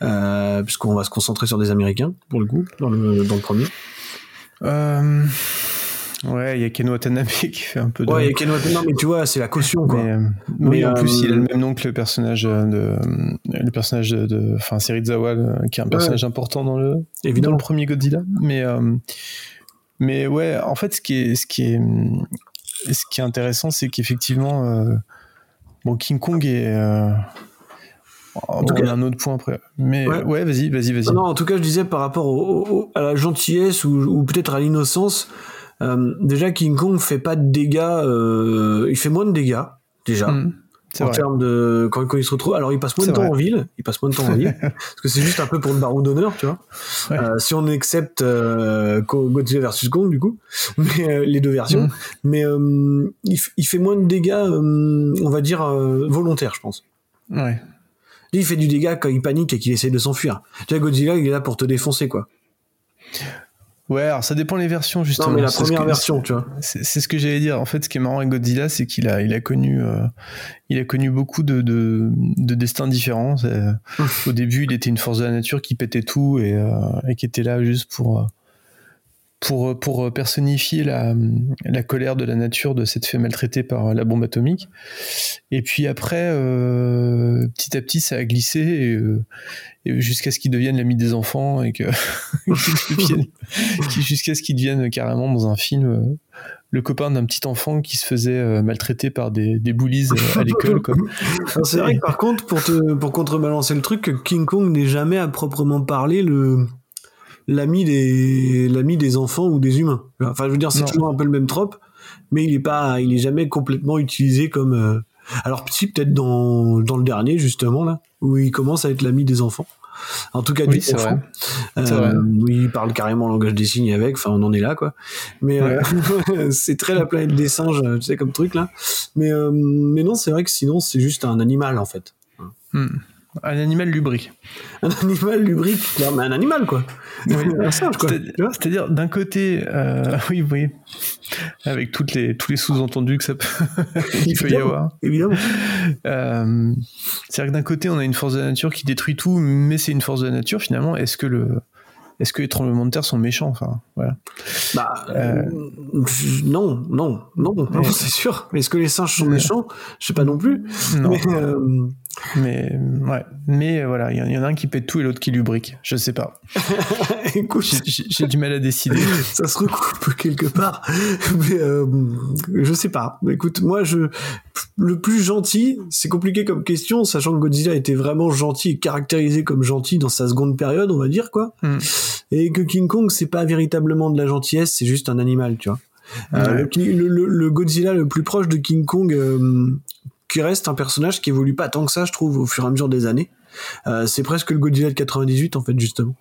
Euh, puisqu'on va se concentrer sur des Américains, pour le coup, dans le, dans le premier. Euh, Ouais, il y a Ken Watanabe qui fait un peu de. Ouais, il y a Ken Watanabe, mais tu vois, c'est la caution, quoi. Mais, en euh, plus, il a le même nom que le personnage de. Le personnage de. Enfin, Serizawa, qui est un personnage important dans le, Évidemment. dans le premier Godzilla. Mais, euh, mais ouais, en fait, ce qui est, ce qui est, ce qui est intéressant, c'est qu'effectivement, euh, bon, King Kong est. euh, bon, tout cas- a un autre point après. Mais Ouais. ouais, vas-y, vas-y, vas-y. Non, en tout cas, je disais par rapport au- au- à la gentillesse ou, ou peut-être à l'innocence. euh, déjà, King Kong fait pas de dégâts. il fait moins de dégâts déjà. C'est en vrai. termes de quand, quand il se retrouve alors il passe moins de temps vrai. en ville il passe moins de temps en ville parce que c'est juste un peu pour le barreau d'honneur tu vois Ouais. Euh, si on accepte euh, Godzilla versus Kong du coup mais euh, les deux versions Mhm. mais il, fait moins de dégâts on va dire volontaires je pense Ouais. Lui, il fait du dégât quand il panique et qu'il essaie de s'enfuir tu vois Godzilla il est là pour te défoncer quoi Ouais, alors ça dépend les versions justement. non mais la C'est ce première que- version tu vois C'est ce que j'allais dire. En fait, ce qui est marrant avec Godzilla, c'est qu'il a, il a connu, euh, il a connu beaucoup de, de, de destins différents. C'est- Au début, il était une force de la nature qui pétait tout et, euh, et qui était là juste pour, euh, pour, pour personnifier la, la colère de la nature de cette fée maltraitée par la bombe atomique. Et puis après, euh, petit à petit, ça a glissé euh, jusqu'à ce qu'il devienne l'ami des enfants et que jusqu'à ce qu'il devienne carrément dans un film euh, le copain d'un petit enfant qui se faisait euh, maltraiter par des, des bullies euh, à l'école. c'est vrai que par contre, pour, pour contrebalancer le truc, King Kong n'est jamais à proprement parler le l'ami des l'ami des enfants ou des humains. Enfin, je veux dire, c'est toujours un peu le même trope, mais il est pas, il est jamais complètement utilisé comme. euh, Alors si peut-être dans dans le dernier justement là, où il commence à être l'ami des enfants. En tout cas, Oui, vrai. C'est Euh, il parle carrément langage des signes avec. Enfin, on en est là, quoi. Mais euh, c'est très la planète des singes, tu sais, comme truc là. Mais euh, mais non, c'est vrai que sinon, c'est juste un animal en fait. Hmm. Un animal lubrique. Un animal lubrique, non, mais un animal quoi. un singe quoi. C'est-à-dire, d'un côté, euh, oui, oui, avec toutes les, tous les sous-entendus que ça peut, il peut y avoir. Évidemment. Euh, C'est-à-dire que d'un côté, on a une force de la nature qui détruit tout, mais c'est une force de la nature finalement. Est-ce que le, est-ce que les tremblements de terre sont méchants Enfin, voilà. Bah Euh. non, non, non, c'est sûr. Est-ce que les singes sont méchants? Je sais pas non plus. Non. Mais euh, Mais ouais, mais euh, voilà, il y, en- il y en a un qui pète tout et l'autre qui lubrique. Je sais pas. écoute, J'ai- du mal à décider. ça se recoupe quelque part. Mais euh, je sais pas. Écoute, moi, je le plus gentil, c'est compliqué comme question, sachant que Godzilla était vraiment gentil et caractérisé comme gentil dans sa seconde période, on va dire quoi. Hmm. Et que King Kong, c'est pas véritablement de la gentillesse, c'est juste un animal, tu vois. Euh, Ouais. le, Ki- le- le- le Godzilla le plus proche de King Kong, euh, qui reste un personnage qui évolue pas tant que ça, je trouve, au fur et à mesure des années. Euh, c'est presque le Godzilla de 98 en fait justement,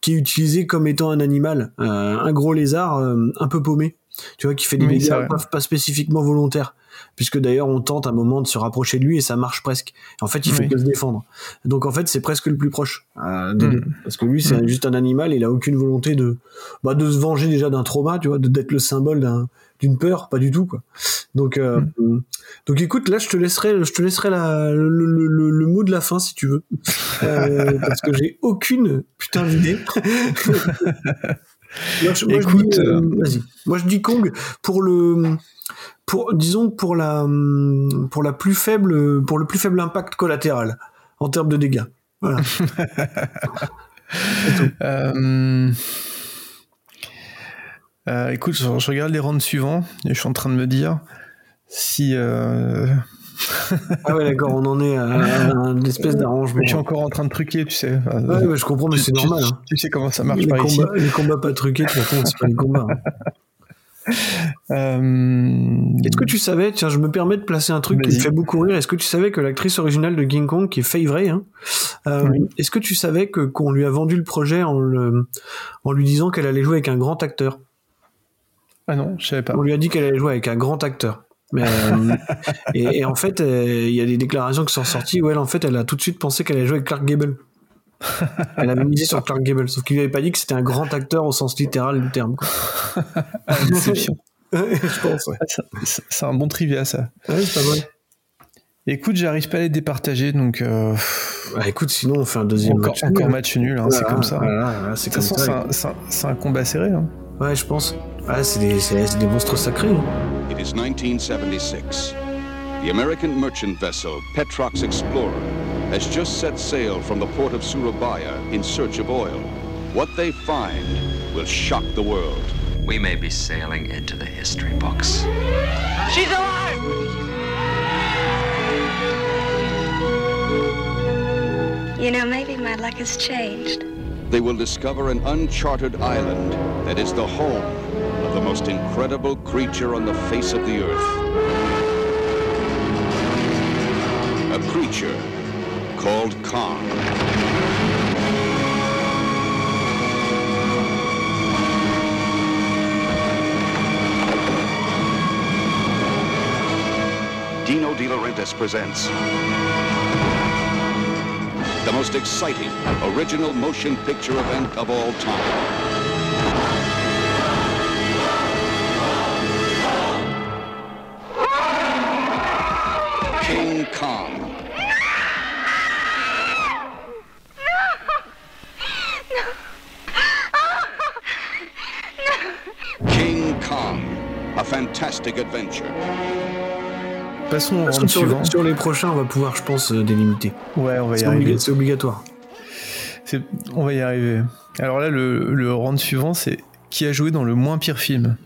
qui est utilisé comme étant un animal, euh, un gros lézard euh, un peu paumé, tu vois, qui fait des Oui, dégâts pas, pas spécifiquement volontaires, puisque d'ailleurs on tente un moment de se rapprocher de lui et ça marche presque. En fait, il fait Oui. que se défendre. Donc en fait, c'est presque le plus proche des Mm. deux, parce que lui c'est Mm. juste un animal, il a aucune volonté de bah, de se venger déjà d'un trauma, tu vois, d'être le symbole d'un d'une peur, pas du tout quoi. Donc euh, donc écoute, là je te laisserai je te laisserai la, le, le, le, le mot de la fin si tu veux, Euh, parce que j'ai aucune putain d'idée. Moi, je- moi, Écoute, euh, euh, vas-y. Moi je dis Kong pour le pour disons pour la pour la plus faible pour le plus faible impact collatéral en termes de dégâts. Voilà. Euh, écoute, je, je regarde les rounds suivants et je suis en train de me dire si. euh, Ah ouais d'accord, on en est à, une espèce d'arrangement. je suis encore en train de truquer, tu sais. Enfin, Ouais, ouais, je comprends, mais c'est normal. hein. Tu sais comment ça marche Les par ici. combats, les combats pas truqués, de toute façon, c'est pas les combats. hein. Euh, Est-ce que tu savais, tiens, je me permets de placer un truc qui me fait beaucoup rire. Est-ce que tu savais que l'actrice originale de King Kong, qui est Faye Wray, hein, euh, Oui. est-ce que tu savais que qu'on lui a vendu le projet en, le, en lui disant qu'elle allait jouer avec un grand acteur? Ah non, je savais pas. On lui a dit qu'elle allait jouer avec un grand acteur. Mais, euh, et, et en fait, euh, il y a des déclarations qui sont sorties où elle, en fait, elle a tout de suite pensé qu'elle allait jouer avec Clark Gable. Elle avait misé sur Clark Gable, sauf qu'il lui avait pas dit que c'était un grand acteur au sens littéral du terme. quoi. Ah, je pense, ouais. Ah, c'est un bon trivia, ça. Ouais, c'est pas mal. Écoute, j'arrive pas à les départager, donc euh, Bah, écoute, sinon on fait un deuxième encore, match. encore nul. match nul, hein, c'est comme ça. voilà, voilà, un- c'est un combat serré. hein. Ouais, je pense. Ah, c'est des, c'est- c'est des monstres sacrés. hein. It is 1976. The American merchant vessel Petrox Explorer has just set sail from the port of Surabaya in search of oil. What they find will shock the world. We may be sailing into the history books. She's alive! You know, maybe my luck has changed. They will discover an uncharted island that is the home of the most incredible creature on the face of the earth. A creature called Kong. Dino De Laurentiis presents the most exciting original motion picture event of all time. King Kong. King Kong, a fantastic adventure. Passons au round sur, suivant. sur les prochains, on va pouvoir, je pense, euh, délimiter. Ouais, on va y arriver. c'est obligatoire. On va y arriver. Alors là, le, le round suivant, c'est qui a joué dans le moins pire film?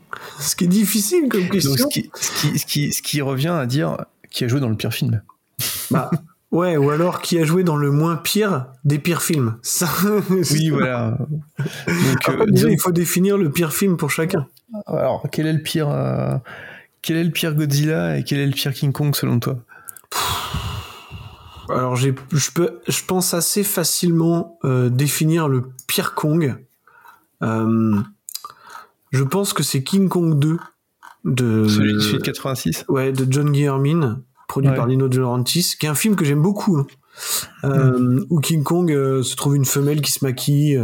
Ce qui est difficile comme Donc, question. ce, qui, ce, qui, ce, qui, ce qui revient à dire qui a joué dans le pire film. Bah, ouais, ou alors qui a joué dans le moins pire des pires films. Ça, Oui, voilà. Donc, Après, euh, déjà, disons- il faut définir le pire film pour chacun. alors, quel est le pire euh, Quel est le pire Godzilla et quel est le pire King Kong selon toi? Alors, je peux, je pense assez facilement euh, définir le pire Kong. Euh, je pense que c'est King Kong 2 de Celui, de 86 ouais de John Guillermin, produit Ouais. par Lino De Laurentiis, qui est un film que j'aime beaucoup. hein. Euh, Où King Kong se trouve une femelle qui se maquille,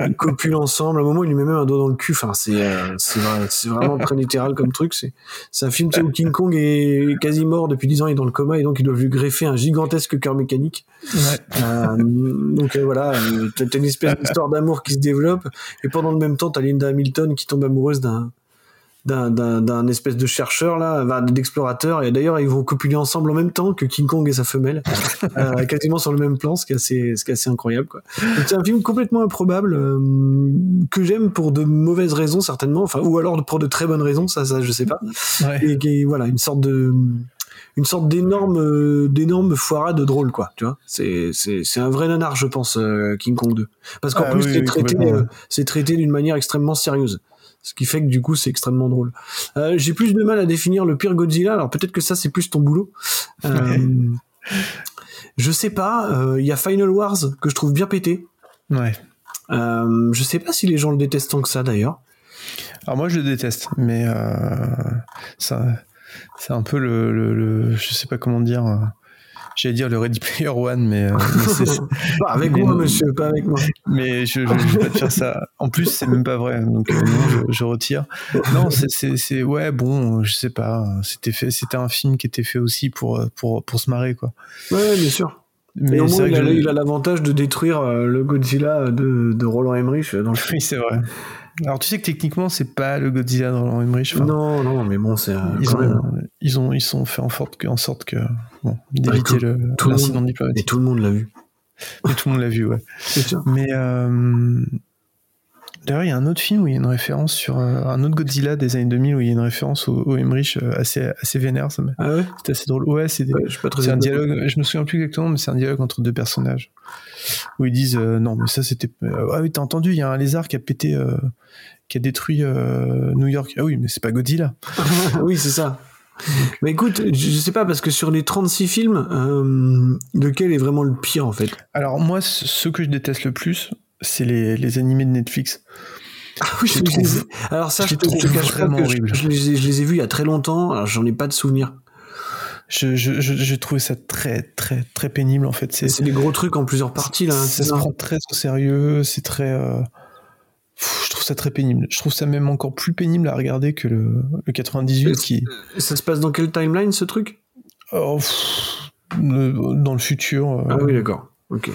ils copulent ensemble. À un moment, il lui met même un doigt dans le cul. Enfin, c'est euh, c'est vrai- c'est vraiment très littéral comme truc. C'est c'est un film où King Kong est quasi mort depuis 10 ans, il est dans le coma et donc ils doivent lui greffer un gigantesque cœur mécanique. Ouais. Euh, donc euh, voilà, t'as une espèce d'histoire d'amour qui se développe et pendant le même temps, t'as Linda Hamilton qui tombe amoureuse d'un d'un espèce de chercheur là, d'explorateur. Et d'ailleurs ils vont copuler ensemble en même temps que King Kong et sa femelle, euh, quasiment sur le même plan, ce qui est assez, ce qui est assez incroyable C'est un film complètement improbable euh, que j'aime pour de mauvaises raisons certainement, enfin ou alors pour de très bonnes raisons, ça ça je sais pas. Ouais. Et voilà une sorte de une sorte d'énorme euh, d'énorme foirade drôle quoi tu vois. C'est c'est un vrai nanar je pense euh, King Kong 2 parce qu'en Ah plus oui, c'est oui, traité euh, c'est traité d'une manière extrêmement sérieuse ce qui fait que du coup c'est extrêmement drôle Euh, j'ai plus de mal à définir le pire Godzilla alors peut-être que ça c'est plus ton boulot Euh, je sais pas euh, il y a Final Wars que je trouve bien pété Ouais. euh, je sais pas si les gens le détestent tant que ça d'ailleurs Alors moi je le déteste, mais euh, ça, c'est un peu le, le, le- je sais pas comment dire. Euh, J'allais dire le Ready Player One, mais, euh, mais pas avec mais moi monsieur pas avec moi mais je, je vais pas te faire ça. En plus, c'est même pas vrai, donc euh, non, je, je retire. Non, c'est, ouais, bon, je sais pas. C'était un film qui était fait aussi pour pour pour se marrer, quoi. ouais bien sûr Mais et au c'est moins, vrai il a, je- il a l'avantage de détruire euh, le Godzilla de, de Roland Emmerich dans le Oui, c'est vrai. Alors tu sais que techniquement, c'est pas le Godzilla de Roland Emmerich. enfin, Non, non, mais bon, c'est. euh, Ils quand ont, même. ils ont, ils sont fait en sorte que, en sorte que, bon, Ouais, d'éviter le, tout le l'incident monde- diplomatique. Et tout le monde l'a vu. Mais tout le monde l'a vu, ouais. Mais euh, d'ailleurs, il y a un autre film où il y a une référence sur euh, un autre Godzilla des années 2000 où il y a une référence au, au Emmerich euh, assez, assez vénère. Ça Ah ouais? c'est assez drôle. Ouais, c'est des- Ouais, un dialogue. Je me souviens plus exactement, mais c'est un dialogue entre deux personnages où ils disent euh, non, mais ça c'était. ah oui, t'as entendu Il y a un lézard qui a pété, euh, qui a détruit euh, New York. Ah oui, mais c'est pas Godzilla. oui, c'est ça. Mais écoute, je je sais pas, parce que sur les 36 films, lequel est vraiment le pire en fait? Alors moi, ce que je déteste le plus, c'est les, les animés de Netflix. Ah oui, Je trouve- Alors ça, je je, les trouve vraiment je, je ai, vus il y a très longtemps, alors j'en ai pas de souvenir. Je, je, trouvé ça très, très, très pénible en fait. C'est, des gros trucs en plusieurs parties là. hein, ça se prend très au sérieux, c'est très. euh, pff, je trouve ça très pénible. Je trouve ça même encore plus pénible à regarder que le, le 98 qui. Ça se passe dans quelle timeline ce truc? Oh, pff, le- dans le futur. euh, Ah oui, d'accord. Ok.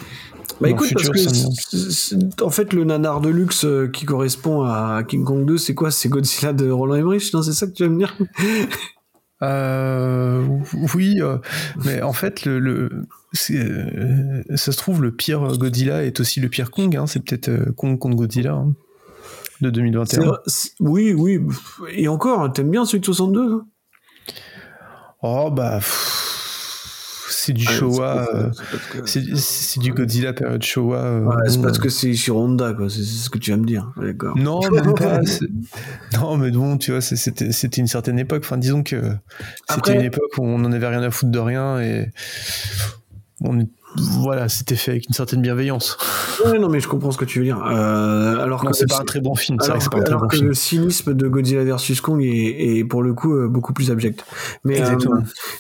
Bah écoute, parce que en fait, le nanar de luxe euh, qui correspond à King Kong 2, c'est quoi? C'est Godzilla de Roland Emmerich? Non, c'est ça que tu vas me dire? Euh, oui, euh, mais en fait, le, euh, ça se trouve, le pire Godzilla est aussi le pire Kong. Hein, c'est peut-être Kong contre Godzilla hein, de C'est 2021. vrai- c'est- Oui, oui. Et encore, t'aimes bien celui de 62 hein Oh bah, pff, c'est du Ouais, Showa. c'est- euh, c'est du Godzilla période Showa. euh, Ouais, c'est bon, parce euh, que c'est sur Honda, quoi. C'est ce que tu vas me dire. D'accord. Non, même pas. Non, mais bon, tu vois, c'était c'était une certaine époque. Enfin, disons que c'était Après- une époque où on n'en avait rien à foutre de rien et on est- voilà, c'était fait avec une certaine bienveillance. Ouais, non, mais je comprends ce que tu veux dire. Euh, alors Non, que c'est pas un très bon film. C'est vrai Alors, que c'est pas un que, très alors bon que film. le cynisme de Godzilla vs Kong est, est pour le coup euh, beaucoup plus abject. Mais euh,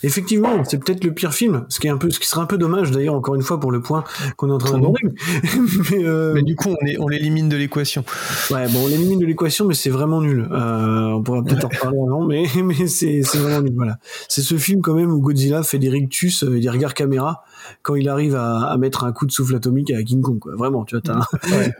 effectivement, c'est peut-être le pire film, ce qui est un peu, ce qui serait un peu dommage d'ailleurs encore une fois pour le point qu'on est en train d'aborder. mais, euh, Mais du coup, on, est- on l'élimine de l'équation. ouais, bon, on l'élimine de l'équation, mais c'est vraiment nul. Euh, on pourra peut-être en reparler avant, mais mais c'est vraiment nul. Voilà, c'est ce film quand même où Godzilla fait des rictus et des regards caméra quand il arrive à, à mettre un coup de souffle atomique à King Kong. Quoi. Vraiment, tu vois, t'as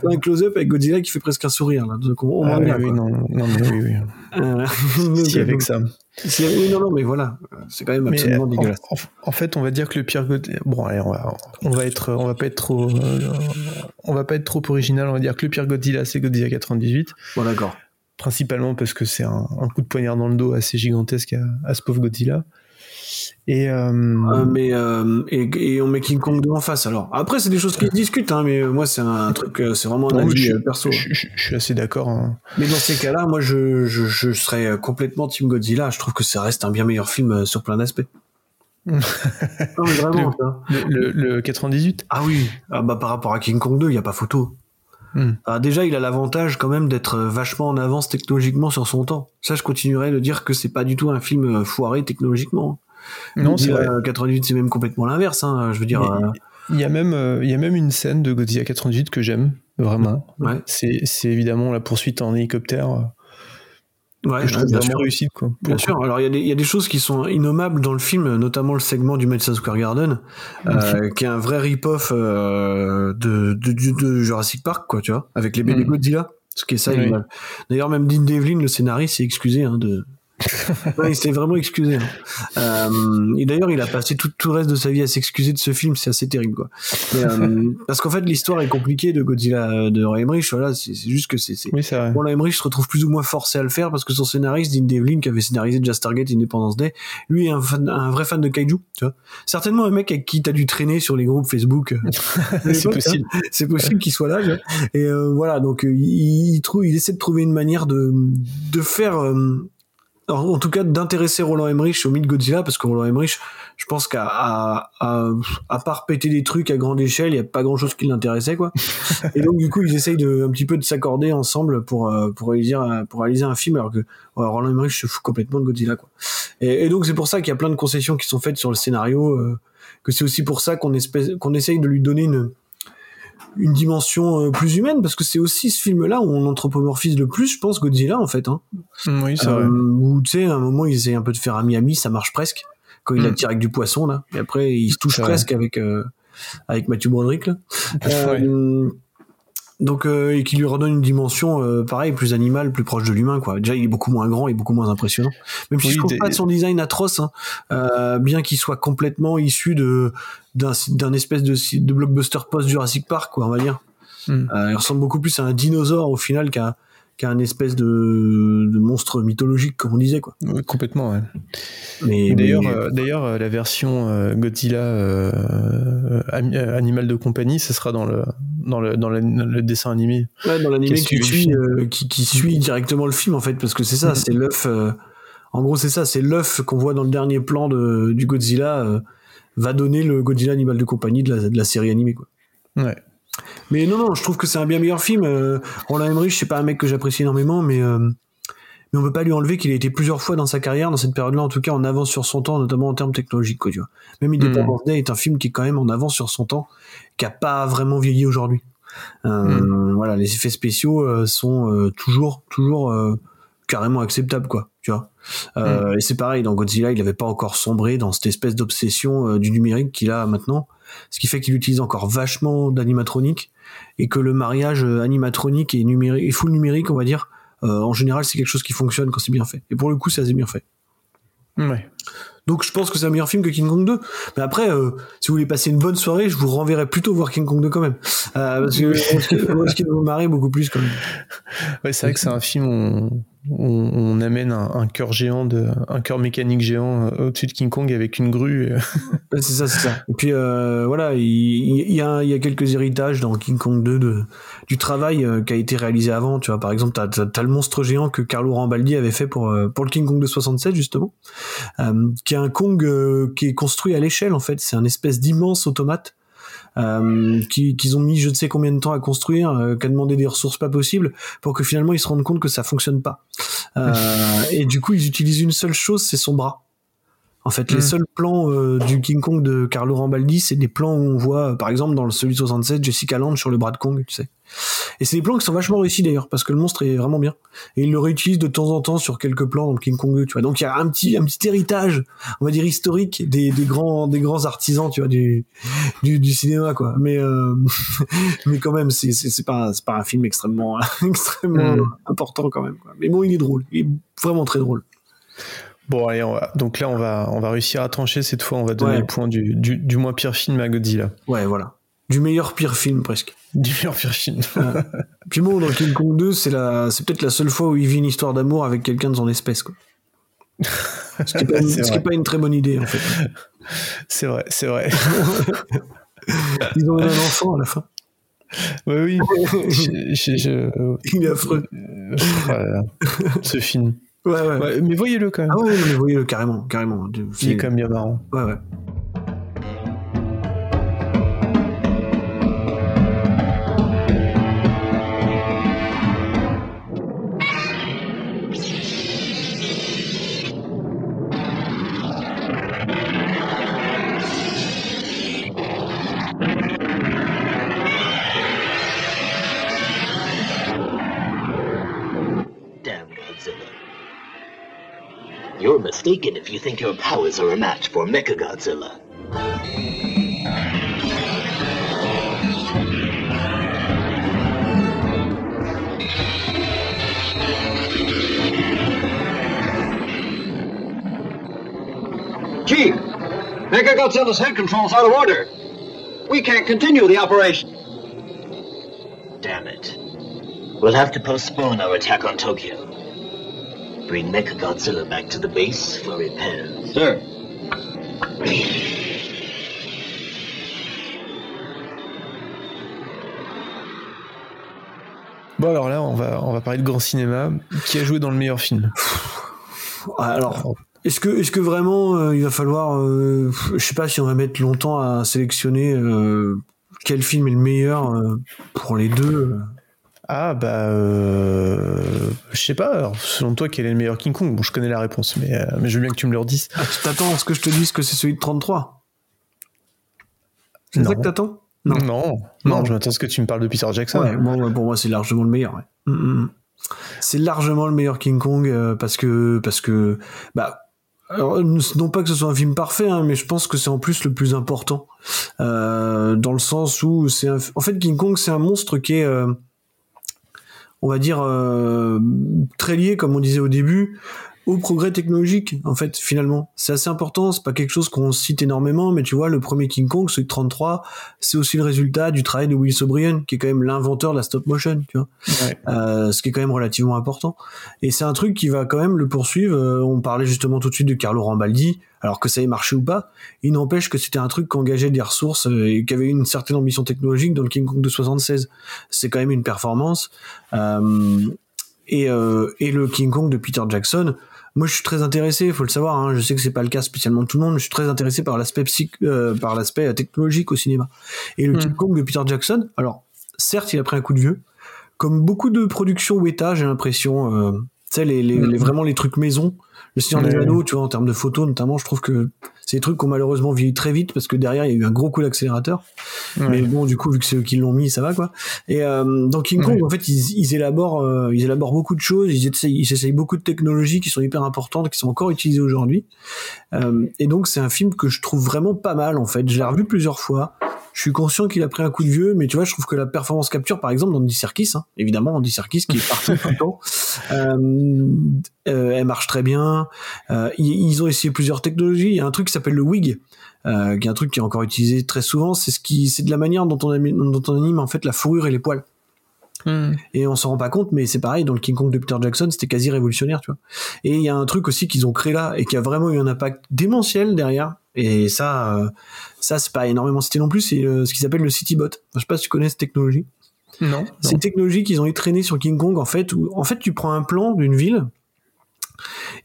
un, close-up avec Godzilla qui fait presque un sourire. Là. Donc on, on Ah oui, vient, oui, non, non, mais oui, oui. Euh, Si, donc, avec ça. si- oui, non, non, mais voilà, c'est quand même absolument dégueulasse. En, en- en fait, on va dire que le pire Godzilla. Bon, allez, on va, on va être, on va pas être trop, euh, on va pas être trop original. On va dire que le pire Godzilla, c'est Godzilla 98. Bon, d'accord. Principalement parce que c'est un, un coup de poignard dans le dos assez gigantesque à, à ce pauvre Godzilla. Et euh, Euh, mais euh, et, et on met King Kong 2 en face alors. Après c'est des choses qui se discutent hein, mais euh, moi c'est un truc c'est vraiment un non, avis je, perso. je- je- je suis assez d'accord. hein. Mais dans ces cas-là, moi je, je, serais complètement Team Godzilla, je trouve que ça reste un bien meilleur film sur plein d'aspects. non mais vraiment. Le-. Le, le- le 98 Ah oui, ah bah par rapport à King Kong 2, il y a pas photo. Hmm. Ah, déjà, il a l'avantage quand même d'être vachement en avance technologiquement sur son temps. Ça, je continuerai de dire que c'est pas du tout un film foiré technologiquement. Non, c'est vrai. 98, c'est même complètement l'inverse. Hein. Je veux dire, euh, Il y a même, euh, il y a même une scène de Godzilla 98 que j'aime vraiment. Ouais. C'est, c'est évidemment la poursuite en hélicoptère euh, ouais, je trouve bien vraiment sûr. quoi. Bien sûr. Alors il y, a des- il y a des choses qui sont innommables dans le film, notamment le segment du Madison Square Garden, euh, qui est un vrai rip-off euh, de, de, de- de Jurassic Park, quoi, tu vois, avec les bébés Mm. Godzilla. Ce qui est ça. Oui. D'ailleurs, même Dean Devlin, le scénariste, s'est excusé hein, de. Ouais, il s'est vraiment excusé. hein. Euh, et d'ailleurs, il a passé tout, tout le reste de sa vie à s'excuser de ce film. C'est assez terrible, quoi. Mais, euh, parce qu'en fait, l'histoire est compliquée de Godzilla euh, de Roy Emmerich. Voilà, c'est juste que c'est Oui, c'est vrai. Roland Emmerich se retrouve plus ou moins forcé à le faire parce que son scénariste, Dean Devlin, qui avait scénarisé déjà Stargate Independence Day, lui est un, fan- un vrai fan de kaiju, tu vois. Certainement un mec avec qui t'as dû traîner sur les groupes Facebook. c'est possible. hein. C'est possible qu'il soit là, tu vois. Et euh, voilà, donc il, il trouve, il essaie de trouver une manière de, de faire, en, tout cas d'intéresser Roland Emmerich au mythe Godzilla parce que Roland Emmerich, je pense qu'à à, à, à part péter des trucs à grande échelle, il y a pas grand chose qui l'intéressait quoi. Et donc du coup, ils essayent de un petit peu de s'accorder ensemble pour euh, pour réaliser un- pour réaliser un film alors que Roland Emmerich se fout complètement de Godzilla quoi. Et, et donc c'est pour ça qu'il y a plein de concessions qui sont faites sur le scénario, euh, que c'est aussi pour ça qu'on qu'on essaye de lui donner une une dimension euh, plus humaine parce que c'est aussi ce film là où on anthropomorphise le plus je pense Godzilla en fait hein. Mm, Oui, c'est vrai. Euh, où tu sais à un moment ils essaient un peu de faire à Miami ça marche presque quand il Mm. attire avec du poisson là et après il se touche C'est vrai. presque avec euh, avec Matthew Broderick là. Euh, donc euh, et qui lui redonne une dimension euh, pareil plus animale plus proche de l'humain quoi. Déjà il est beaucoup moins grand et beaucoup moins impressionnant. Même si je trouve pas son design atroce hein, euh, bien qu'il soit complètement issu de d'un espèce de, de blockbuster post Jurassic Park quoi on va dire. Mm. euh, il ressemble beaucoup plus à un dinosaure au final qu'à qu'à un espèce de, de monstre mythologique comme on disait quoi Oui, complètement, ouais. mais D'ailleurs, mais- euh, d'ailleurs, euh, la version euh, Godzilla euh, Animal de compagnie, ce sera dans le dans le dans le, le dessin animé. Ouais, dans l'animé qui suit, qui, qui suit directement le film en fait, parce que c'est ça, c'est l'œuf. en gros, c'est ça, c'est l'œuf qu'on voit dans le dernier plan de, du Godzilla va donner le Godzilla animal de compagnie de la, de la série animée quoi. Ouais. Mais non, non, je trouve que c'est un bien meilleur film. Euh, Roland Emmerich, c'est pas un mec que j'apprécie énormément, mais euh, mais on peut pas lui enlever qu'il a été plusieurs fois dans sa carrière, dans cette période-là, en tout cas en avance sur son temps, notamment en termes technologiques, quoi, tu vois. Même Independence Day est un film qui est quand même en avance sur son temps, qui a pas vraiment vieilli aujourd'hui. Euh, Voilà, les effets spéciaux euh, sont euh, toujours, toujours carrément acceptables, quoi, tu vois. Euh, Et c'est pareil, dans Godzilla, il avait pas encore sombré dans cette espèce d'obsession du numérique qu'il a maintenant. Ce qui fait qu'il utilise encore vachement d'animatronique et que le mariage euh, animatronique et numérique et full numérique, on va dire, euh, en général, c'est quelque chose qui fonctionne quand c'est bien fait. Et pour le coup, c'est assez bien fait. Ouais. Donc je pense que c'est un meilleur film que King Kong 2. Mais après, euh, si vous voulez passer une bonne soirée, je vous renverrai plutôt voir King Kong 2 quand même. Euh, parce que ce qui vous marrer beaucoup plus quand même. Ouais, c'est vrai que c'est un film on, on, on amène un, un cœur géant, de, un cœur mécanique géant euh, au-dessus de King Kong avec une grue. Ouais, c'est ça, c'est ça. Et puis euh, voilà, il, y, a, y a quelques héritages dans King Kong 2 de, du travail euh, qui a été réalisé avant. Tu vois, par exemple, t'as as, le monstre géant que Carlo Rambaldi avait fait pour euh, pour le King Kong de 67 justement, euh, qui est un Kong euh, qui est construit à l'échelle en fait. C'est un espèce d'immense automate. Euh, qui- qu'ils ont mis je ne sais combien de temps à construire, euh, qui a demandé des ressources pas possibles pour que finalement ils se rendent compte que ça fonctionne pas. Euh, et du coup ils utilisent une seule chose, c'est son bras. En fait, les Mm. seuls plans euh, du King Kong de Carlo Rambaldi, c'est des plans où on voit, par exemple, dans le celui de 67, Jessica Lange sur le bras de Kong, tu sais. Et c'est des plans qui sont vachement réussis d'ailleurs, parce que le monstre est vraiment bien. Et il le réutilise de temps en temps sur quelques plans dans le King Kong 2, tu vois. Donc il y a un petit, un petit héritage, on va dire historique, des, des grands, des grands artisans, tu vois, du, du, du cinéma, quoi. Mais, euh, mais quand même, c'est, c'est, pas, c'est pas un film extrêmement, extrêmement Mm. important quand même. Quoi. Mais bon, il est drôle, il est vraiment très drôle. Bon, allez, on va- donc là, on va, on va réussir à trancher cette fois. On va donner Ouais. le point du, du, du moins pire film à Godzilla. Ouais, voilà. Du meilleur pire film presque. Du meilleur pire film. Puis bon, dans King Kong 2, c'est la, peut-être la seule fois où il vit une histoire d'amour avec quelqu'un de son espèce, quoi. Ce qui est pas, une- pas très bonne idée, en fait. C'est vrai, c'est vrai. Ils ont eu un enfant à la fin. Oui, oui. Je- je- je- Il est affreux. euh. Ce film. Ouais, ouais. Ouais, mais voyez-le quand même. Ah ouais, mais voyez-le carrément, carrément. Il est quand même bien marrant. Ouais, ouais. Mistaken if you think your powers are a match for Mechagodzilla. Chief, Mechagodzilla's head control's out of order. We can't continue the operation. Damn it. We'll have to postpone our attack on Tokyo. Bring Mechagodzilla back to the base for repairs. Sir. Bon, alors là, on va, on va parler de grand cinéma. Qui a joué dans le meilleur film Ah, Alors, est-ce que, est-ce que vraiment euh, il va falloir, euh, je sais pas si on va mettre longtemps à sélectionner euh, quel film est le meilleur euh, pour les deux. Ah, bah. Euh, je sais pas. Alors, selon toi, quel est le meilleur King Kong? Bon, je connais la réponse, mais, euh, mais je veux bien que tu me le redises. Ah, tu t'attends à ce que je te dise que c'est celui de 33 C'est ça que t'attends? Non. non, Non. je m'attends à ce que tu me parles de Peter Jackson. Ouais, bon, ouais, pour moi, c'est largement le meilleur. ouais. Mm, mm, mm. C'est largement le meilleur King Kong euh, parce que parce que bah alors, non pas que ce soit un film parfait, hein, mais je pense que c'est en plus le plus important euh, dans le sens où c'est un- en fait King Kong c'est un monstre qui est on va dire euh, très lié comme on disait au début au progrès technologique en fait finalement. C'est assez important c'est pas quelque chose qu'on cite énormément mais tu vois le premier King Kong celui de 33 c'est aussi le résultat du travail de Willis O'Brien qui est quand même l'inventeur de la stop motion tu vois. Euh, ce qui est quand même relativement important. Et c'est un truc qui va quand même le poursuivre. Euh, on parlait justement tout de suite de Carlo Rambaldi alors que ça ait marché ou pas. Il n'empêche que c'était un truc qui engageait des ressources euh, et qui avait une certaine ambition technologique dans le King Kong de 76 c'est quand même une performance. Euh, et, euh, et le King Kong de Peter Jackson moi je suis très intéressé il faut le savoir hein, je sais que c'est pas le cas spécialement de tout le monde je suis très intéressé par l'aspect psych euh, par l'aspect euh, technologique au cinéma et le Mm. King Kong de Peter Jackson alors certes il a pris un coup de vieux comme beaucoup de productions Weta j'ai l'impression euh, tu sais les, les, Mm. les- vraiment les trucs maison le Seigneur des. Anneaux tu vois en termes de photos notamment je trouve que C'est des trucs qui ont malheureusement vieilli très vite parce que derrière il y a eu un gros coup d'accélérateur. Mais bon, du coup, vu que c'est eux qui l'ont mis, ça va quoi. Et euh, dans King Kong, en fait, ils, ils élaborent, euh, ils élaborent beaucoup de choses. Ils essayent, ils essayent beaucoup de technologies qui sont hyper importantes, qui sont encore utilisées aujourd'hui. Euh, et donc, c'est un film que je trouve vraiment pas mal en fait. Je l'ai revu plusieurs fois. Je suis conscient qu'il a pris un coup de vieux, mais tu vois, je trouve que la performance capture, par exemple, d'Andy Serkis, hein, évidemment, Andy Serkis qui est partout tout le temps, euh, euh, elle marche très bien. Euh, ils, ils ont essayé plusieurs technologies. Il y a un truc qui s'appelle le wig, euh, qui est un truc qui est encore utilisé très souvent. C'est ce qui, c'est de la manière dont on, anime, dont on anime en fait la fourrure et les poils. Hmm. Et on s'en rend pas compte, mais c'est pareil, dans le King Kong de Peter Jackson, c'était quasi révolutionnaire, tu vois. Et il y a un truc aussi qu'ils ont créé là, et qui a vraiment eu un impact démentiel derrière. Et ça, euh, ça, c'est pas énormément cité non plus, c'est euh, ce qui s'appelle le Citybot. Enfin, je sais pas si tu connais cette technologie. Non. C'est une technologie qu'ils ont entraînée sur King Kong, en fait, où, en fait, tu prends un plan d'une ville,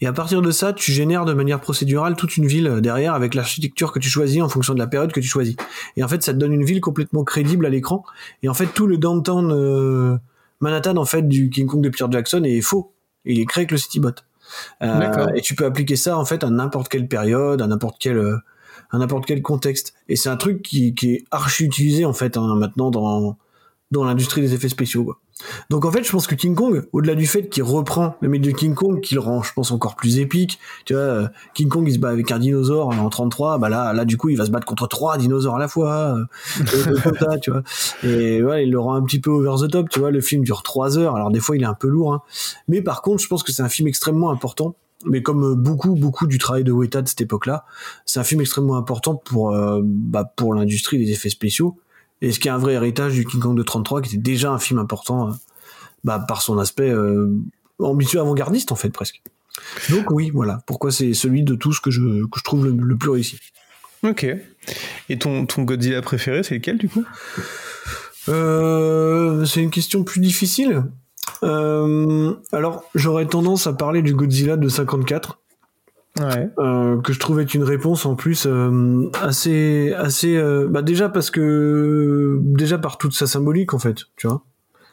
et à partir de ça, tu génères de manière procédurale toute une ville derrière avec l'architecture que tu choisis en fonction de la période que tu choisis. Et en fait, ça te donne une ville complètement crédible à l'écran. Et en fait, tout le downtown euh, Manhattan en fait du King Kong de Peter Jackson est faux. Il est créé avec le Citybot. Euh, et tu peux appliquer ça en fait à n'importe quelle période, à n'importe quel euh, à n'importe quel contexte. Et c'est un truc qui, qui est archi utilisé en fait hein, maintenant dans dans l'industrie des effets spéciaux. Quoi. Donc en fait, je pense que King Kong, au-delà du fait qu'il reprend le mythe de King Kong, qu'il rend, je pense, encore plus épique. Tu vois, euh, King Kong, il se bat avec un dinosaure en 33, bah là, là du coup, il va se battre contre trois dinosaures à la fois. euh, trucs comme ça, tu vois. Et ouais, il le rend un petit peu over the top. Tu vois, le film dure trois heures. Alors des fois, il est un peu lourd, hein. mais par contre, je pense que c'est un film extrêmement important. Mais comme euh, beaucoup, beaucoup du travail de Weta de cette époque-là, c'est un film extrêmement important pour, euh, bah, pour l'industrie des effets spéciaux et ce qui est un vrai héritage du King Kong de 33 qui était déjà un film important euh, bah, par son aspect euh, ambitieux avant-gardiste en fait presque. Donc oui voilà. Pourquoi c'est celui de tous que je, que je trouve le, le plus réussi. Ok. Et ton, ton Godzilla préféré, c'est lequel du coup? Euh, c'est une question plus difficile. Euh, alors j'aurais tendance à parler du Godzilla de 54 Ouais. euh, que je trouvais être une réponse en plus euh, assez assez euh, bah déjà parce que déjà par toute sa symbolique en fait tu vois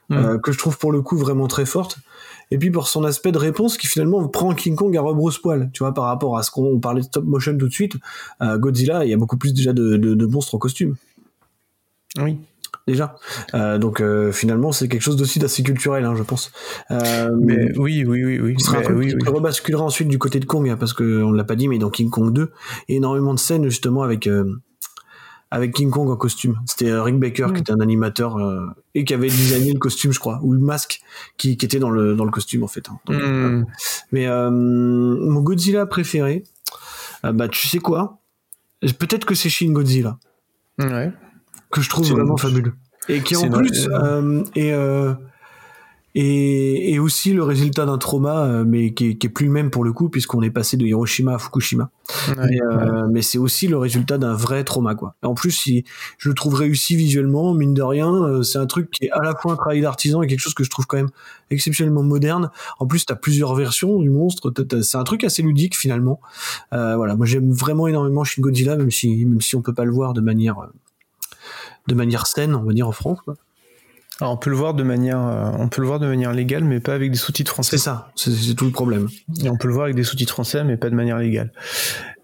Mm. euh, que je trouve pour le coup vraiment très forte et puis pour son aspect de réponse qui finalement prend King Kong à rebrousse-poil tu vois par rapport à ce qu'on on parlait de stop motion tout de suite euh, Godzilla il y a beaucoup plus déjà de, de, de monstres en costume Oui. Déjà Euh, donc euh, finalement c'est quelque chose d'aussi d'assez culturel hein, je pense euh, Mais oui, oui, oui, oui. ce sera un Mais truc oui, qui oui. rebasculera ensuite du côté de Kong, hein, parce que on l'a pas dit, mais dans King Kong 2, il y a énormément de scènes justement avec euh, avec King Kong en costume. C'était Rick Baker Mm. qui était un animateur euh, et qui avait designé le costume, je crois, ou le masque qui, qui était dans le dans le costume en fait. hein. Donc, euh, Mais euh, mon Godzilla préféré, euh, bah tu sais quoi? Peut-être que c'est Shin Godzilla Ouais. Que je trouve vraiment fabuleux. Et qui en plus euh, est, euh, est, est aussi le résultat d'un trauma, euh, mais qui est, qui est plus le même pour le coup, puisqu'on est passé de Hiroshima à Fukushima. Ouais, mais euh, ouais. mais c'est aussi le résultat d'un vrai trauma, quoi. Et en plus, si je le trouve réussi visuellement, mine de rien, euh, c'est un truc qui est à la fois un travail d'artisan et quelque chose que je trouve quand même exceptionnellement moderne. En plus, t'as plusieurs versions du monstre. C'est un truc assez ludique finalement. Euh, voilà, moi j'aime vraiment énormément Shin Godzilla, même si même si on peut pas le voir de manière euh, de manière saine, on va dire en France. Quoi. Alors, on peut le voir de manière, euh, on peut le voir de manière légale, mais pas avec des sous-titres français. C'est ça, c'est tout le problème. Et on peut le voir avec des sous-titres français, mais pas de manière légale.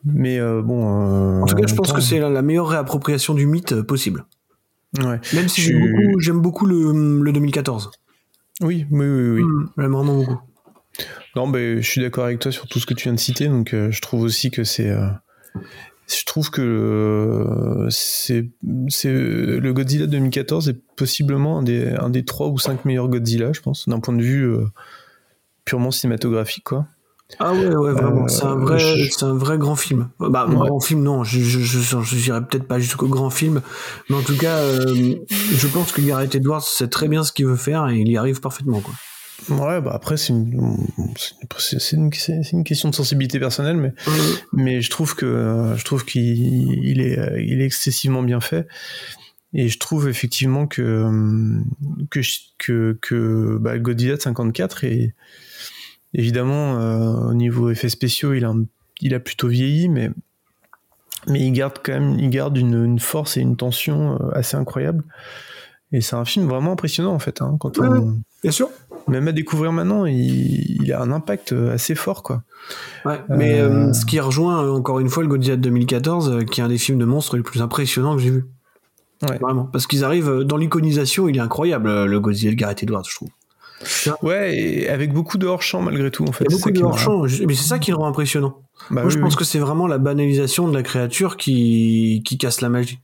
Mais euh, bon. euh, En tout cas, je pense temps- que c'est la, la meilleure réappropriation du mythe possible. Ouais. Même si j'aime beaucoup, le, le 2014. Oui, oui, oui, oui. Mm, J'aime vraiment beaucoup. Non, ben, je suis d'accord avec toi sur tout ce que tu viens de citer, donc euh, je trouve aussi que c'est. euh, je trouve que euh, c'est, c'est le Godzilla 2014 est possiblement un des, un des 3 ou 5 meilleurs Godzilla, je pense, d'un point de vue euh, purement cinématographique, quoi. Ah ouais, ouais, vraiment. Euh, c'est un vrai, je- c'est un vrai grand film. Bah, Ouais. grand film, non. Je, je, je, peut-être pas jusqu'au grand film, mais en tout cas, euh, je pense que Gareth Edwards sait très bien ce qu'il veut faire et il y arrive parfaitement, quoi. Ouais, bah après, c'est une, c'est une, question de sensibilité personnelle, mais, mais je trouve que, je trouve qu'il il est, il est excessivement bien fait. Et je trouve effectivement que, que, que, que bah, Godzilla de 54 est, évidemment, euh, au niveau effets spéciaux, il a, un- il a plutôt vieilli, mais, mais il garde quand même, il garde une, une force et une tension euh, assez incroyable. Et c'est un film vraiment impressionnant, en fait, hein, quand on, Bien sûr. Même à découvrir maintenant, il, il a un impact assez fort, quoi. Ouais, mais euh, ce qui rejoint euh, encore une fois le Godzilla de 2014, euh, qui est un des films de monstres les plus impressionnants que j'ai vu. Ouais. Vraiment, parce qu'ils arrivent euh, dans l'iconisation, il est incroyable euh, le Godzilla de Gareth Edwards, je trouve. Ouais, et avec beaucoup de hors-champ malgré tout, en fait. Il y a C'est beaucoup de hors-champ, mais c'est ça qui le rend impressionnant. Bah Moi, oui, je pense oui. que c'est vraiment la banalisation de la créature qui, qui casse la magie.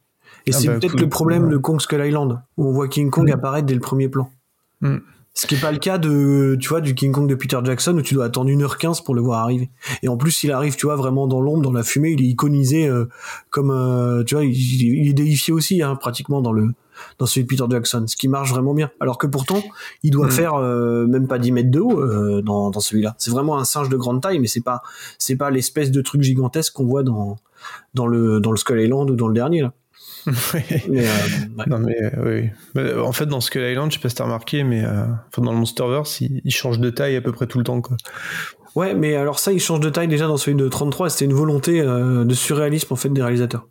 Et Ah c'est bah, peut-être cool. le problème Ouais. de Kong Skull Island, où on voit King Kong Mm. apparaître dès le premier plan. Mm. Ce qui n'est pas le cas de, tu vois, du King Kong de Peter Jackson où tu dois attendre 1h15 pour le voir arriver. Et en plus, il arrive, tu vois, vraiment dans l'ombre, dans la fumée, il est iconisé euh, comme, euh, tu vois, il, il est déifié aussi, hein, pratiquement dans le, dans celui de Peter Jackson, ce qui marche vraiment bien. Alors que pourtant, il doit Mm. faire euh, même pas 10 mètres de haut euh, dans, dans celui-là. C'est vraiment un singe de grande taille, mais c'est pas, c'est pas l'espèce de truc gigantesque qu'on voit dans, dans le, dans le Skull Island ou dans le dernier là. Mais, euh, ouais. Non mais euh, oui. Mais, en fait dans Skull Island, je sais pas si t'as remarqué, mais euh, enfin, dans le Monsterverse, il, il change de taille à peu près tout le temps quoi. Ouais, mais alors ça, il change de taille déjà dans celui de 33. C'était une volonté euh, de surréalisme en fait des réalisateurs.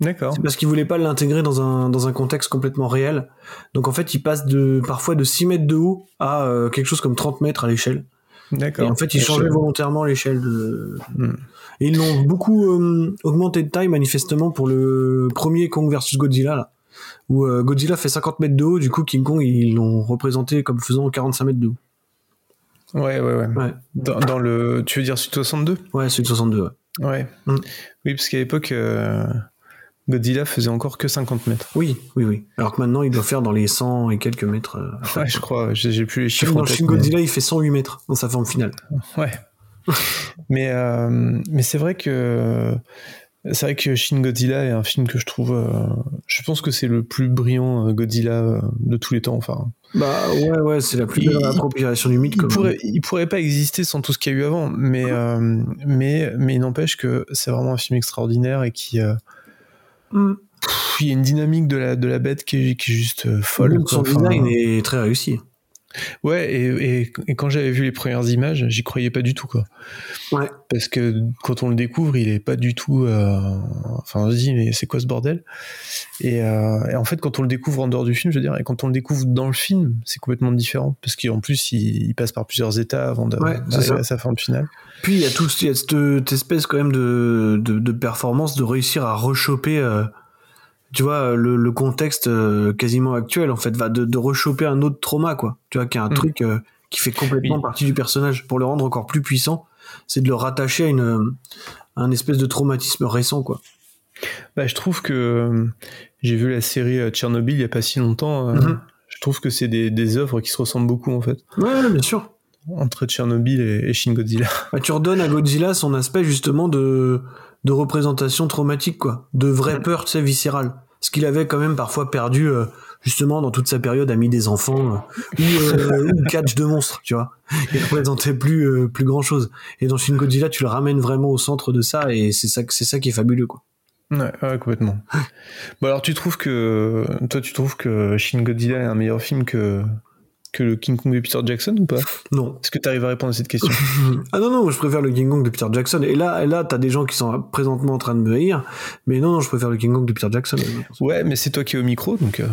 D'accord. C'est parce qu'ils voulaient pas l'intégrer dans un, dans un contexte complètement réel. Donc en fait, il passe de parfois de 6 mètres de haut à euh, quelque chose comme 30 mètres à l'échelle. Et D'accord. en fait, ils changeaient volontairement l'échelle de. Hmm. Et ils l'ont beaucoup euh, augmenté de taille manifestement pour le premier Kong versus Godzilla là, où euh, Godzilla fait 50 mètres de haut, du coup King Kong ils l'ont représenté comme faisant 45 mètres de haut. Ouais, ouais, ouais. Ouais. Dans, dans le, tu veux dire Sud 62 Ouais, de 62. Ouais. Ouais. Mm. Oui, parce qu'à l'époque, euh, Godzilla faisait encore que 50 mètres. Oui, oui, oui. Alors que maintenant il doit faire dans les 100 et quelques mètres. euh, Ouais, je crois. J'ai plus les chiffres Dans mais- Godzilla, il fait 108 mètres dans sa forme finale. Ouais. mais euh, mais c'est vrai que c'est vrai que Shin Godzilla est un film que je trouve. euh, je pense que c'est le plus brillant euh, Godzilla de tous les temps. Enfin, Bah ouais, ouais, c'est la plus belle appropriation du mythe. il pourrait, il pourrait pas exister sans tout ce qu'il y a eu avant, mais euh, mais mais il n'empêche que c'est vraiment un film extraordinaire et qui euh, Mm. pff, il y a une dynamique de la de la bête qui est, qui est juste folle. Son design est très réussi. Ouais, et, et, et quand j'avais vu les premières images, j'y croyais pas du tout, quoi. Ouais. Parce que quand on le découvre, il est pas du tout. euh, Enfin, on se dit, mais c'est quoi ce bordel? Et, euh, et en fait, quand on le découvre en dehors du film, je veux dire, et quand on le découvre dans le film, c'est complètement différent. Parce qu'en plus, il, il passe par plusieurs états avant Ouais, d'arriver ça. à sa forme finale. Puis il y a tout, il y a cette, cette espèce quand même de, de, de performance de réussir à rechoper, euh, tu vois, le, le contexte euh, quasiment actuel en fait, va de, de rechoper un autre trauma quoi. Tu vois, qui est un Mm. truc euh, qui fait complètement Oui. partie du personnage pour le rendre encore plus puissant. C'est de le rattacher à une euh, à un espèce de traumatisme récent quoi. Bah, je trouve que euh, j'ai vu la série euh, Tchernobyl il y a pas si longtemps. euh, Mhm. Je trouve que c'est des, des œuvres qui se ressemblent beaucoup, en fait, Ouais, ouais, bien sûr. entre Tchernobyl et, et Shin Godzilla. Bah, tu redonnes à Godzilla son aspect justement de, de représentation traumatique, quoi. De vraie peur, tu sais, viscérale. Ce qu'il avait quand même parfois perdu, euh, justement, dans toute sa période ami des enfants, euh, ou, euh, ou catch de monstres, tu vois. Il représentait plus, plus grand chose. Et dans Shin Godzilla, tu le ramènes vraiment au centre de ça, et c'est ça, c'est ça qui est fabuleux, quoi. Ouais, ouais, complètement. bon, alors tu trouves que. Toi, tu trouves que Shin Godzilla est un meilleur film que, que le King Kong de Peter Jackson ou pas? Non. Est-ce que tu arrives à répondre à cette question? Ah non, non, je préfère le King Kong de Peter Jackson. Et là, et là, t'as des gens qui sont présentement en train de me haïr. Mais non, non, je préfère le King Kong de Peter Jackson. Ouais, mais c'est toi qui es au micro, donc. euh,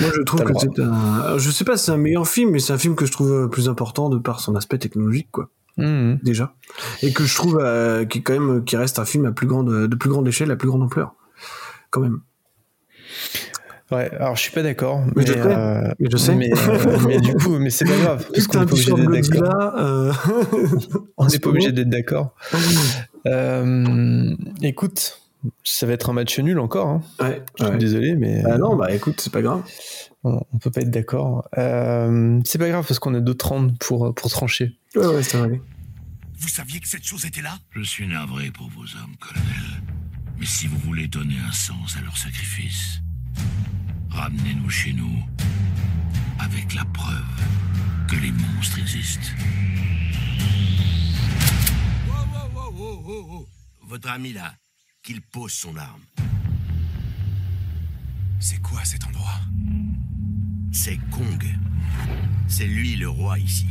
Moi, je trouve que c'est un. Je sais pas si c'est un meilleur film, mais c'est un film que je trouve euh, plus important de par son aspect technologique, quoi. mhm. Déjà. Et que je trouve euh, qui quand même qui reste un film à plus grande de plus grande échelle, à plus grande ampleur. Quand même. Ouais, alors je suis pas d'accord. Mais Mais, je sais, euh, mais je sais. Mais, euh, mais du coup, mais c'est pas grave, parce qu'on n'est pas obligé d'être d'accord. Euh, On n'est pas obligé d'être d'accord. Euh, écoute, ça va être un match nul encore. Hein. Ouais, Je suis ouais. désolé, mais Bah non, bah écoute, c'est pas grave. on, on peut pas être d'accord. Euh, c'est pas grave parce qu'on a d'autres rounds pour, pour trancher. Ouais, ouais, ça va aller. Vous saviez que cette chose était là? Je suis navré pour vos hommes, colonel. Mais si vous voulez donner un sens à leur sacrifice, ramenez-nous chez nous avec la preuve que les monstres existent. Votre ami là, qu'il pose son arme. C'est quoi cet endroit? C'est Kong. C'est lui le roi ici.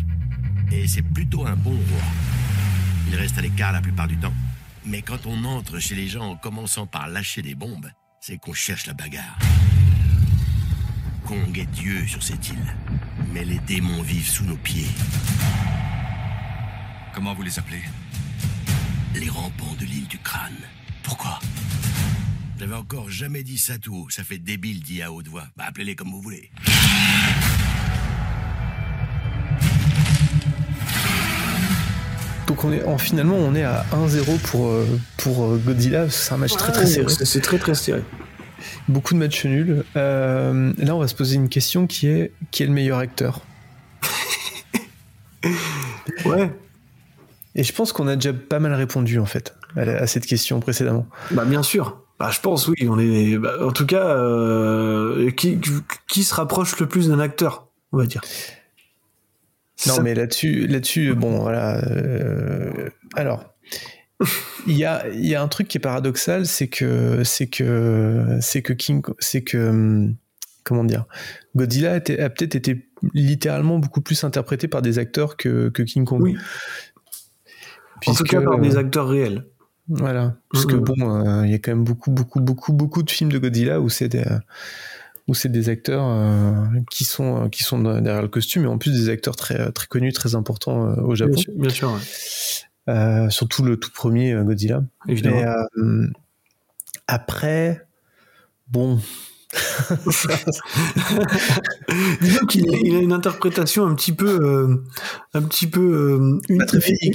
Et c'est plutôt un bon roi. Il reste à l'écart la plupart du temps. Mais quand on entre chez les gens en commençant par lâcher des bombes, c'est qu'on cherche la bagarre. Kong est Dieu sur cette île. Mais les démons vivent sous nos pieds. Comment vous les appelez? Les rampants de l'île du crâne. Pourquoi? J'avais encore jamais dit ça tout haut. Ça fait débile dit à haute voix. Bah, appelez-les comme vous voulez. Donc on est, en, finalement, on est à 1-0 pour, euh, pour euh, Godzilla. C'est un match très très serré. c'est- C'est très très serré. Beaucoup de matchs nuls. Euh, là, on va se poser une question qui est qui est le meilleur acteur? Ouais. Et je pense qu'on a déjà pas mal répondu en fait à, la- à cette question précédemment. Bah bien sûr. Bah je pense oui. On est. bah, en tout cas, euh, qui qui se rapproche le plus d'un acteur, on va dire? Non, ça. mais là-dessus, là-dessus, bon, voilà. euh, alors, il y a, y a un truc qui est paradoxal, c'est que, c'est que, c'est que King, c'est que, hum, comment dire, Godzilla a, peut-être été littéralement beaucoup plus interprété par des acteurs que, que King Kong. Oui. En tout cas, par des acteurs réels. Voilà, parce que bon, euh, il y a quand même beaucoup, beaucoup, beaucoup, beaucoup de films de Godzilla où c'est des, euh, où c'est des acteurs euh, qui sont, euh, qui sont derrière le costume et en plus des acteurs très, très connus, très importants euh, au Japon. Bien sûr. Bien sûr ouais. Surtout le tout premier Godzilla. Évidemment. Après, bon. Disons qu'il a, une interprétation un petit peu, euh, un petit peu euh, uni-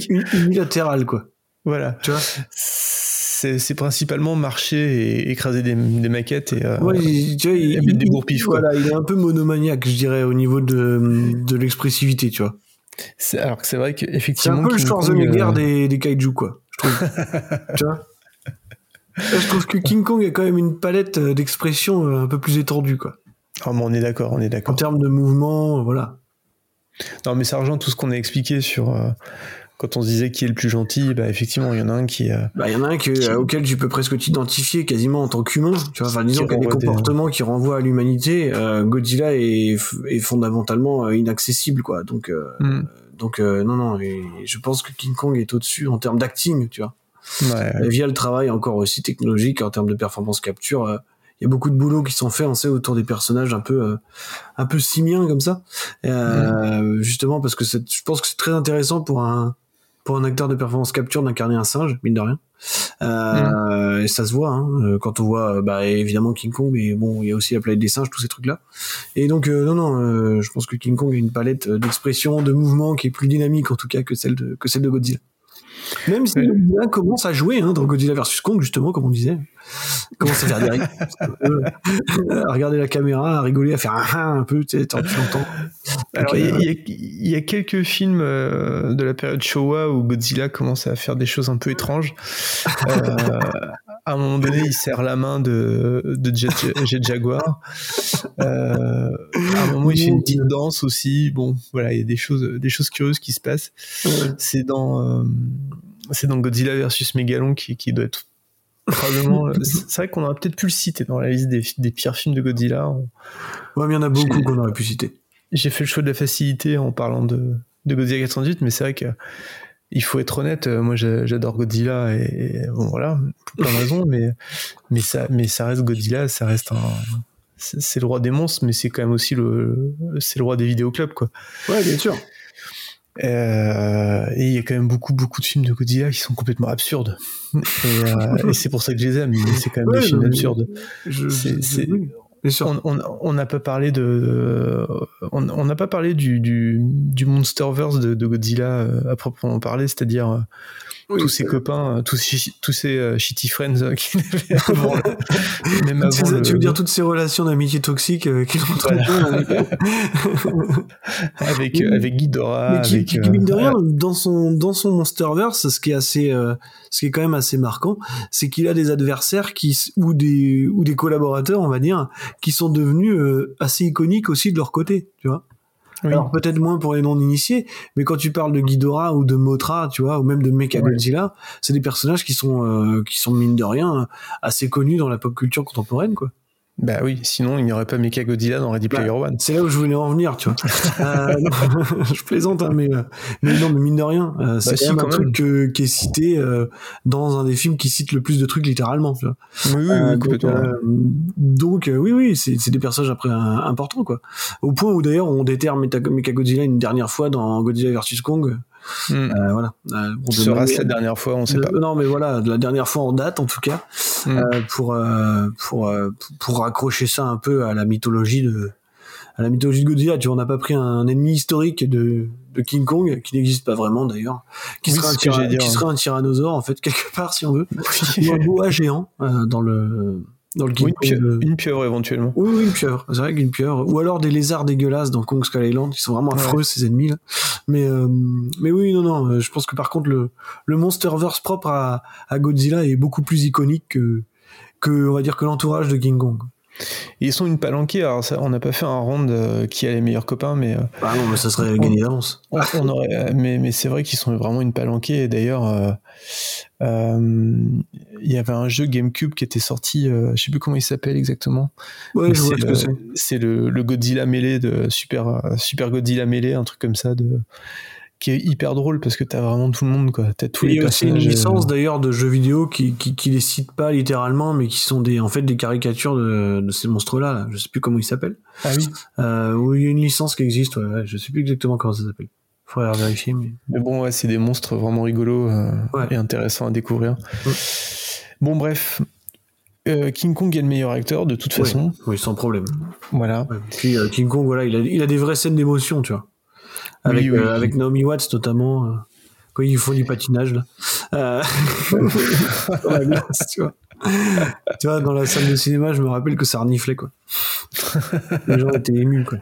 uni- unilatérale, quoi. Voilà. Tu vois? C'est c'est principalement marcher et écraser des, des maquettes et, euh, Ouais, il- tu vois, il, et mettre des quoi. Voilà, il est un peu monomaniaque, je dirais, au niveau de, de l'expressivité, tu vois. C'est- Alors que c'est vrai C'est qu'effectivement. un peu le Kong, Schwarzenegger euh, des, des kaiju, quoi. Je trouve. tu vois? Là, Je trouve que King Kong a quand même une palette euh, d'expression euh, un peu plus étendue, quoi. Ah, mais on est d'accord, on est En d'accord. termes de mouvement, voilà. Non, mais ça rejoint tout ce qu'on a expliqué sur. euh, quand on se disait qui est le plus gentil, bah effectivement, il y en a un qui. euh, Bah, il y en a un que- euh, auquel tu peux presque t'identifier quasiment en tant qu'humain. Tu vois, enfin, disons Qui qu'il y a des comportements qui renvoient à l'humanité. euh, Godzilla est, fondamentalement inaccessible, quoi. Donc, euh, hmm. donc euh, non, non. et je pense que King Kong est au-dessus en termes d'acting, tu vois. Ouais, via le travail encore aussi technologique en termes de performance capture. euh, il y a beaucoup de boulot qui sont faits, on sait, autour des personnages un peu, euh, un peu simiens comme ça. Euh, Justement parce que je pense que c'est très intéressant pour un, pour un acteur de performance capture d'incarner un singe, mine de rien. Euh, Et ça se voit hein, euh, quand on voit, euh, bah, évidemment King Kong, mais bon, il y a aussi la planète des singes, tous ces trucs-là. Et donc, euh, non, non, euh, je pense que King Kong a une palette d'expression, de mouvement qui est plus dynamique en tout cas que celle de, que celle de Godzilla. Même si Godzilla commence à jouer hein, dans Godzilla versus Kong, justement, comme on disait. Commence à faire des rigoles, euh, à regarder la caméra, à rigoler, à faire un, un, un peu, tu sais, tu l'entends. Alors, Donc, il y, a- euh, il y a- il y a quelques films euh, de la période Showa où Godzilla commence à faire des choses un peu étranges. Euh, à un moment donné, il serre la main de, de Jet, Jet Jaguar. Euh, à un moment, il fait une petite danse aussi. Bon, voilà, il y a des choses, des choses curieuses qui se passent. C'est dans, euh, c'est dans Godzilla versus Megalon qui, qui doit être probablement. c'est vrai qu'on aurait peut-être pu le citer dans la liste des, des pires films de Godzilla. On- Ouais, mais il y en a beaucoup qu'on aurait pu citer. j'ai fait le choix de la facilité en parlant de, de Godzilla 418, mais c'est vrai que il faut être honnête. euh, Moi, j'a- j'adore Godzilla et, et bon voilà, pour plein de raisons, mais mais ça, mais ça reste Godzilla, ça reste un, c'est le roi des monstres, mais c'est quand même aussi le, c'est le roi des vidéoclubs quoi. Ouais, bien sûr. Euh, et il y a quand même beaucoup beaucoup de films de Godzilla qui sont complètement absurdes. Et, euh, et c'est pour ça que je les aime. mais C'est quand même Ouais, des films absurdes. Je- C'est- je- on- n'a pas parlé du, du, Monsterverse de, Godzilla euh, à proprement parler, c'est-à-dire tous ses copains, euh, tous, ses- tous ses euh, shitty friends euh, qu'il avait avant, le- même C'est avant ça, le- Tu veux dire toutes ces relations d'amitié toxiques euh, qu'ils ont Voilà. traitées avec- avec euh, avec Ghidorah, Mais qui, avec qui, qui, mine de rien, voilà. dans son dans son Monsterverse, ce qui est assez, euh, ce qui est quand même assez marquant, c'est qu'il a des adversaires qui ou des ou des collaborateurs, on va dire, qui sont devenus euh, assez iconiques aussi de leur côté, tu vois. Oui. Alors peut-être moins pour les non-initiés, mais quand tu parles de Ghidorah ou de Mothra, tu vois, ou même de Mechagodzilla, c'est des personnages qui sont euh, qui sont mine de rien assez connus dans la pop culture contemporaine, quoi. Bah oui, sinon il n'y aurait pas Mecha Godzilla dans Ready Player Bah, One. C'est là où je voulais en venir, tu vois. Euh, non, je plaisante, hein, mais, euh, mais non, mais mine de rien, euh, c'est Bah si, même un même. truc que- qui est cité euh, dans un des films qui cite le plus de trucs littéralement. Tu vois. Oui, oui, oui, donc, complètement. donc, oui, oui, c'est c'est des personnages après importants, quoi. Au point où d'ailleurs on déterre Meta- Mechagodzilla une dernière fois dans Godzilla vs Kong. Hmm. Euh, voilà. Euh, on Sera-ce la dernière fois On sait de- pas. Non, mais voilà, de la dernière fois en date, en tout cas, Mm. euh, pour euh, pour euh, pour raccrocher ça un peu à la mythologie de à la mythologie de Godzilla. Tu vois, on n'a pas pris un ennemi historique de de King Kong qui n'existe pas vraiment d'ailleurs, qui Oui, serait un qui un tyrannosaure en fait quelque part si on veut, ou un boa géant euh, dans le dans le Ou une, Kong. pie- de- une pieuvre éventuellement. oui, oui, une pieuvre. C'est vrai qu'une pieuvre. Ou alors des lézards dégueulasses dans Kong Skull Island. Ils sont vraiment affreux, ces ennemis, là. Mais, euh, mais oui, non, non. euh, Je pense que par contre, le, le Monsterverse propre à, à Godzilla est beaucoup plus iconique que, que, on va dire, que l'entourage de King Kong. Ils sont une palanquée, alors ça, on n'a pas fait un round euh, qui a les meilleurs copains, mais. euh, Ah non, mais ça serait gagné d'avance. on, on aurait, euh, mais mais c'est vrai qu'ils sont vraiment une palanquée. Et d'ailleurs, euh, il y avait un jeu GameCube qui était sorti, je sais plus comment il s'appelle exactement. Ouais, Mais je vois c'est ce le- que c'est. C'est le, le Godzilla mêlé de Super, Super Godzilla mêlé, un truc comme ça, de, qui est hyper drôle parce que t'as vraiment tout le monde, quoi. T'as tous Et les il y a aussi une personnages. euh, licence d'ailleurs de jeux vidéo qui, qui, qui les cite pas littéralement, mais qui sont des, en fait, des caricatures de, de ces monstres-là. Là. Je sais plus comment ils s'appellent. Ah oui. Euh, oui, il y a une licence qui existe. Ouais, ouais, je sais plus exactement comment ça s'appelle. Faudrait vérifier, mais. Mais bon, ouais, c'est des monstres vraiment rigolos euh, et intéressants à découvrir. Bon, bref. Euh, King Kong est le meilleur acteur, de toute façon. Oui, sans problème. Voilà. Puis King Kong, voilà, il a, il a des vraies scènes d'émotion, tu vois. Avec, Oui, oui. euh, avec Naomi Watts, notamment, euh, quand ils font du patinage, là. Euh, tu vois. tu vois, dans la salle de cinéma, je me rappelle que ça reniflait, quoi. Les gens étaient émus, quoi.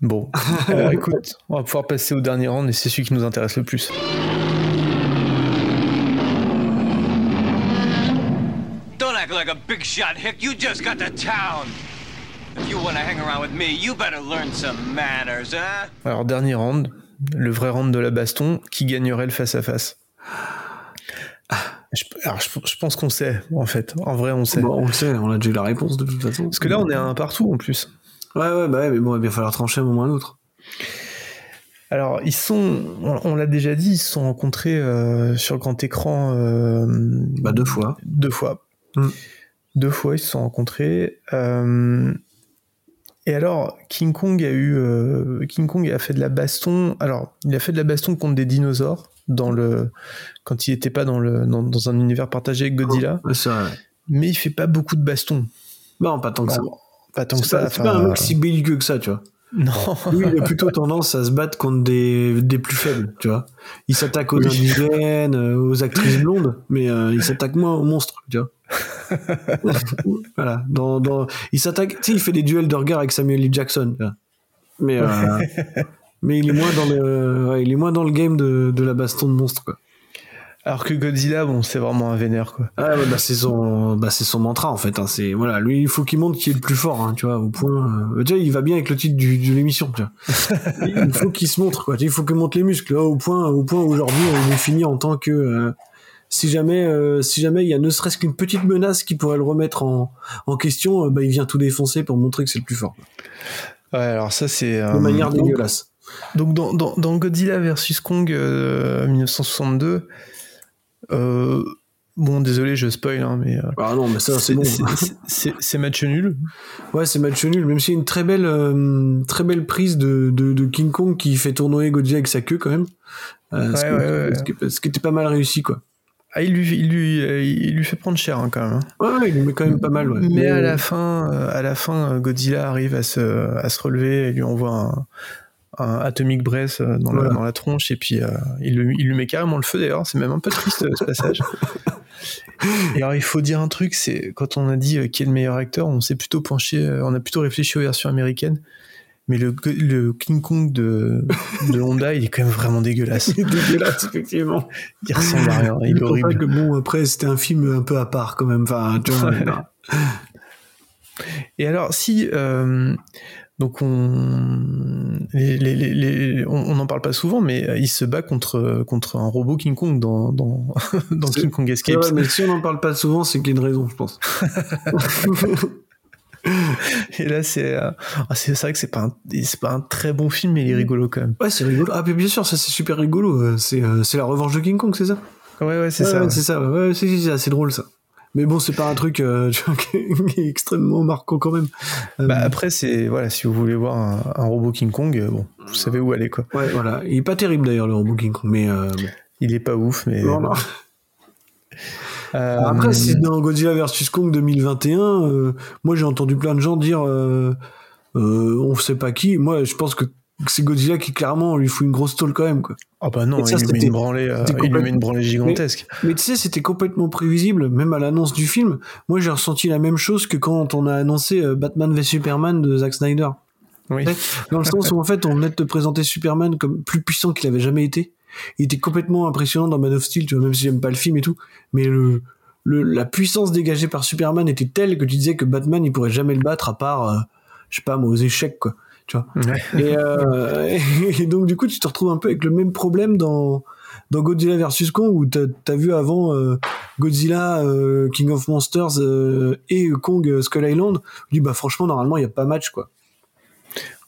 Bon. Euh, écoute, on va pouvoir passer au dernier round et c'est celui qui nous intéresse le plus. Don't act like a big shot, Hick. You just got to town. Alors, dernier round, le vrai round de la baston, qui gagnerait le face-à-face? Je, alors, je, je pense qu'on sait, en fait. En vrai, on sait. Bon, on le sait, on a déjà eu la réponse de toute façon. Parce que là, on est à un partout en plus. Ouais, ouais, bah ouais, mais bon, il va falloir trancher à un moment ou à un autre. Alors, ils sont, on, on l'a déjà dit, ils se sont rencontrés euh, sur grand écran. euh, bah, deux fois. Deux fois. Mm. Deux fois, ils se sont rencontrés. euh, et alors, King Kong a eu, euh, King Kong a fait de la baston. Alors, il a fait de la baston contre des dinosaures dans le, quand il n'était pas dans le, dans, dans un univers partagé avec Godzilla. Mais il fait pas beaucoup de baston. Non, pas tant que ça. Pas tant que pas, ça. c'est pas un mec si belliqueux que ça, tu vois. Non. Lui, il a plutôt tendance à se battre contre des, des plus faibles, tu vois. Il s'attaque aux Oui. indigènes, euh, aux actrices blondes, mais euh, il s'attaque moins aux monstres, tu vois. voilà. Dans, dans, il s'attaque, tu sais, il fait des duels de regard avec Samuel L. Jackson. Mais, euh, mais il est moins dans le, ouais, il est moins dans le game de, de la baston de monstres, quoi. Alors que Godzilla, bon, c'est vraiment un vénère, quoi. Ah ouais, bah c'est son, bah c'est son mantra en fait. Hein. C'est voilà, lui il faut qu'il montre qu'il est le plus fort, hein, tu vois, au point. Euh, tu vois, il va bien avec le titre du, de l'émission, tu vois. il faut qu'il se montre, quoi. Il faut qu'il montre les muscles, là, au point, au point aujourd'hui on est fini en tant que euh, si jamais, euh, si jamais il y a ne serait-ce qu'une petite menace qui pourrait le remettre en, en question, euh, bah il vient tout défoncer pour montrer que c'est le plus fort. Ouais, alors ça, c'est. De manière donc- dégueulasse. Donc dans, dans, dans Godzilla vs Kong euh, 1962, euh, bon désolé je spoil hein, mais Ah non, mais ça c'est bon. c'est- match nul. Ouais, c'est match nul, même s'il y a une très belle, très belle prise de, de, de King Kong qui fait tournoyer Godzilla avec sa queue quand même. Euh, ce, Ouais, ouais, ouais. ce qui était pas mal réussi quoi. Ah, il lui, il lui, euh, il lui fait prendre cher hein, quand même. hein. Ouais, il lui met quand même pas mal. Ouais. Mais à la fin, euh, à la fin, euh, Godzilla arrive à se, à se relever et lui envoie un, un atomic breath euh, dans, la, Voilà. dans la tronche et puis euh, il, lui- il lui met carrément le feu d'ailleurs. C'est même un peu triste euh, ce passage. Et alors il faut dire un truc, c'est quand on a dit euh, qui est le meilleur acteur, on s'est plutôt penché, euh, on a plutôt réfléchi aux versions américaines. Mais le, le King Kong de, de Honda, il est quand même vraiment dégueulasse. C'est dégueulasse, effectivement. Il ressemble à rien, il est horrible. que bon, après, c'était un film un peu à part quand même. Enfin, tu vois. Et alors, si euh, Donc on les, les, les, on n'en parle pas souvent, mais il se bat contre contre un robot King Kong dans dans, dans King Kong Escape. Ouais, mais si on n'en parle pas souvent, c'est qu'il y a une raison, je pense. Et là, c'est euh, ah, c'est vrai que c'est pas un, c'est pas un très bon film, mais il est rigolo quand même. Ouais, c'est rigolo. Ah, mais bien sûr, ça c'est super rigolo. Euh, C'est euh, c'est la revanche de King Kong, c'est ça? Ouais, ouais, c'est Ouais, ça. ouais, C'est ça. Ouais, c'est c'est assez drôle ça. Mais bon, c'est pas un truc euh, qui est extrêmement marquant quand même. Bah après, c'est voilà, si vous voulez voir un, un robot King Kong, bon, vous savez où aller quoi. Ouais, voilà. Il est pas terrible d'ailleurs le robot King Kong, mais. Il est pas ouf, mais Non, non. Euh, Après, c'est dans Godzilla vs Kong 2021. euh, moi, j'ai entendu plein de gens dire, euh, euh, on sait pas qui. Moi, je pense que c'est Godzilla qui clairement lui fout une grosse tôle quand même. Quoi. Ah bah non, ça, il lui met une branlée, euh, il lui met une branlée gigantesque. Mais, mais tu sais, c'était complètement prévisible, même à l'annonce du film. Moi, j'ai ressenti la même chose que quand on a annoncé Batman v Superman de Zack Snyder. Oui. Dans le sens où en fait, on venait de te présenter Superman comme plus puissant qu'il avait jamais été. Il était complètement impressionnant dans Man of Steel, tu vois, même si j'aime pas le film et tout. Mais le, le, la puissance dégagée par Superman était telle que tu disais que Batman, il pourrait jamais le battre à part, euh, je sais pas, moi, aux échecs, quoi. Tu vois. Et, euh, et donc, du coup, tu te retrouves un peu avec le même problème dans, dans Godzilla vs Kong où t'as as vu avant euh, Godzilla, King of Monsters et Kong Skull Island. Tu dis, bah, franchement, normalement, il n'y a pas match, quoi.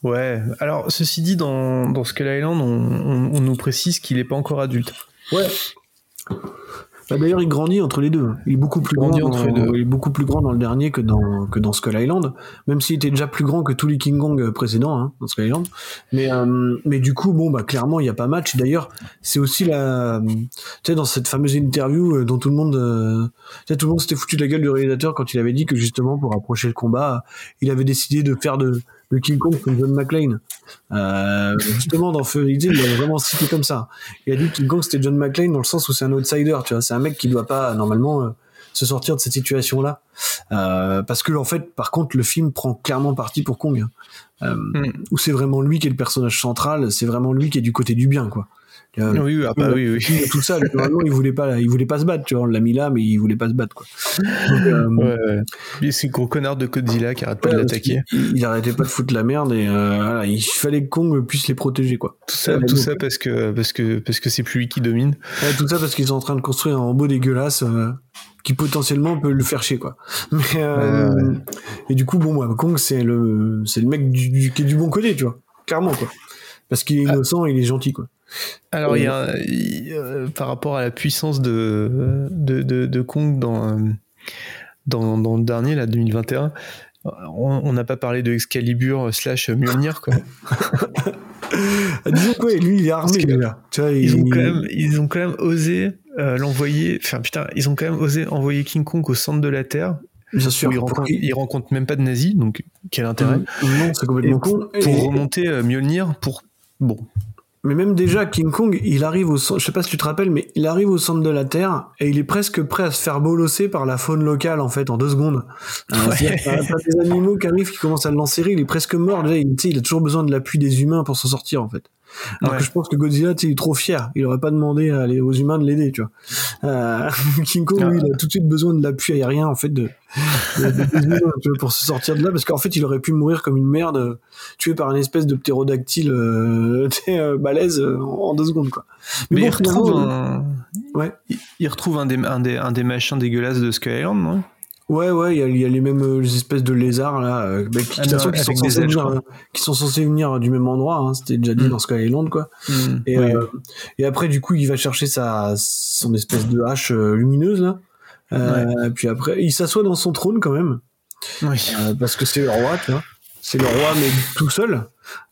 Ouais. Alors, ceci dit, dans, dans Skull Island, on, on, on nous précise qu'il est pas encore adulte. Ouais. Bah, D'ailleurs, il grandit entre les deux. Il est beaucoup plus grand. entre dans- les deux. Il est beaucoup plus grand dans le dernier que dans que dans Skull Island. Même s'il était déjà plus grand que tous les King Kong précédents hein, dans Skull Island. Mais euh, mais du coup, bon bah clairement, il y a pas match. D'ailleurs, c'est aussi la, tu sais, dans cette fameuse interview euh, dont tout le monde, euh, tu sais, tout le monde s'était foutu de la gueule du réalisateur quand il avait dit que justement pour approcher le combat, il avait décidé de faire de de King Kong comme John McClane. Euh, justement, dans Feu Idée, il l'avait vraiment cité comme ça. Il a dit que King Kong c'était John McClane dans le sens où c'est un outsider, tu vois. C'est un mec qui doit pas, normalement, euh, se sortir de cette situation-là. Euh, parce que, en fait, par contre, le film prend clairement parti pour Kong. hein. Euh, Où c'est vraiment lui qui est le personnage central, c'est vraiment lui qui est du côté du bien, quoi. Oui, oui, ah bah oui, oui. Tout ça, normalement, il voulait pas, il voulait pas se battre, tu vois. On l'a mis là, mais il voulait pas se battre, quoi. Donc, euh, Ouais, ouais. Et c'est gros connard de Godzilla qui arrête pas de l'attaquer. Il, il arrêtait pas de foutre la merde et euh, voilà, il fallait que Kong puisse les protéger quoi. Tout ça, tout ça parce que parce que parce que c'est plus lui qui domine. Tout ça parce qu'ils sont en train de construire un robot dégueulasse euh, qui potentiellement peut le faire chier quoi. Mais et du coup bon moi Kong c'est le c'est le mec du, du- qui est du bon côté tu vois clairement quoi parce qu'il est innocent il est gentil quoi. Alors, il y Euh, a, euh, par rapport à la puissance de, de, de, de Kong dans, euh, dans, dans le dernier, là, 2021, on n'a pas parlé de Excalibur slash Mjolnir, quoi. Disons quoi lui il est armé que. Tu vois, Ils il- ont quand même, ils ont quand même osé euh, l'envoyer, enfin putain, ils ont quand même osé envoyer King Kong au centre de la Terre. Bien sûr, il rencontre, il rencontre même pas de nazis, donc quel intérêt Non, c'est complètement Et con. pour Et- remonter euh, Mjolnir, pour bon, Mais même déjà, King Kong, il arrive au centre, je sais pas si tu te rappelles, mais il arrive au centre de la Terre et il est presque prêt à se faire bolosser par la faune locale, en fait, en deux secondes. Euh, c'est-à-dire que T'as des animaux qui arrivent, qui commencent à l'enserrer, il est presque mort, déjà, il, tu sais, il a toujours besoin de l'appui des humains pour s'en sortir, en fait. Alors Ouais. que je pense que Godzilla, il est trop fier. Il aurait pas demandé à les- aux humains de l'aider, tu vois. Euh, King Kong, lui, il a tout de suite besoin de l'appui aérien, en fait, de, de- de- pour se sortir de là, parce qu'en fait, il aurait pu mourir comme une merde, euh, tué par une espèce de ptérodactyle, euh, euh, balèze, euh, en deux secondes, quoi. mais, bon, il retrouve un, Ouais. il, retrouve un des, un des, un des machins dégueulasses de Skull Island, non? Ouais, ouais, il y a, il y a les mêmes euh, espèces de lézards là, euh, bah, qui, Ah non, sont censés venir, euh, qui sont censés venir du même endroit. Hein, C'était déjà dit Mm. dans Sky Island, quoi. Mm, Et, oui. euh, et après, du coup, il va chercher sa son espèce de hache lumineuse là. Puis après, il s'assoit dans son trône quand même, Oui. parce que c'est le roi, tu vois. C'est le roi, mais tout seul.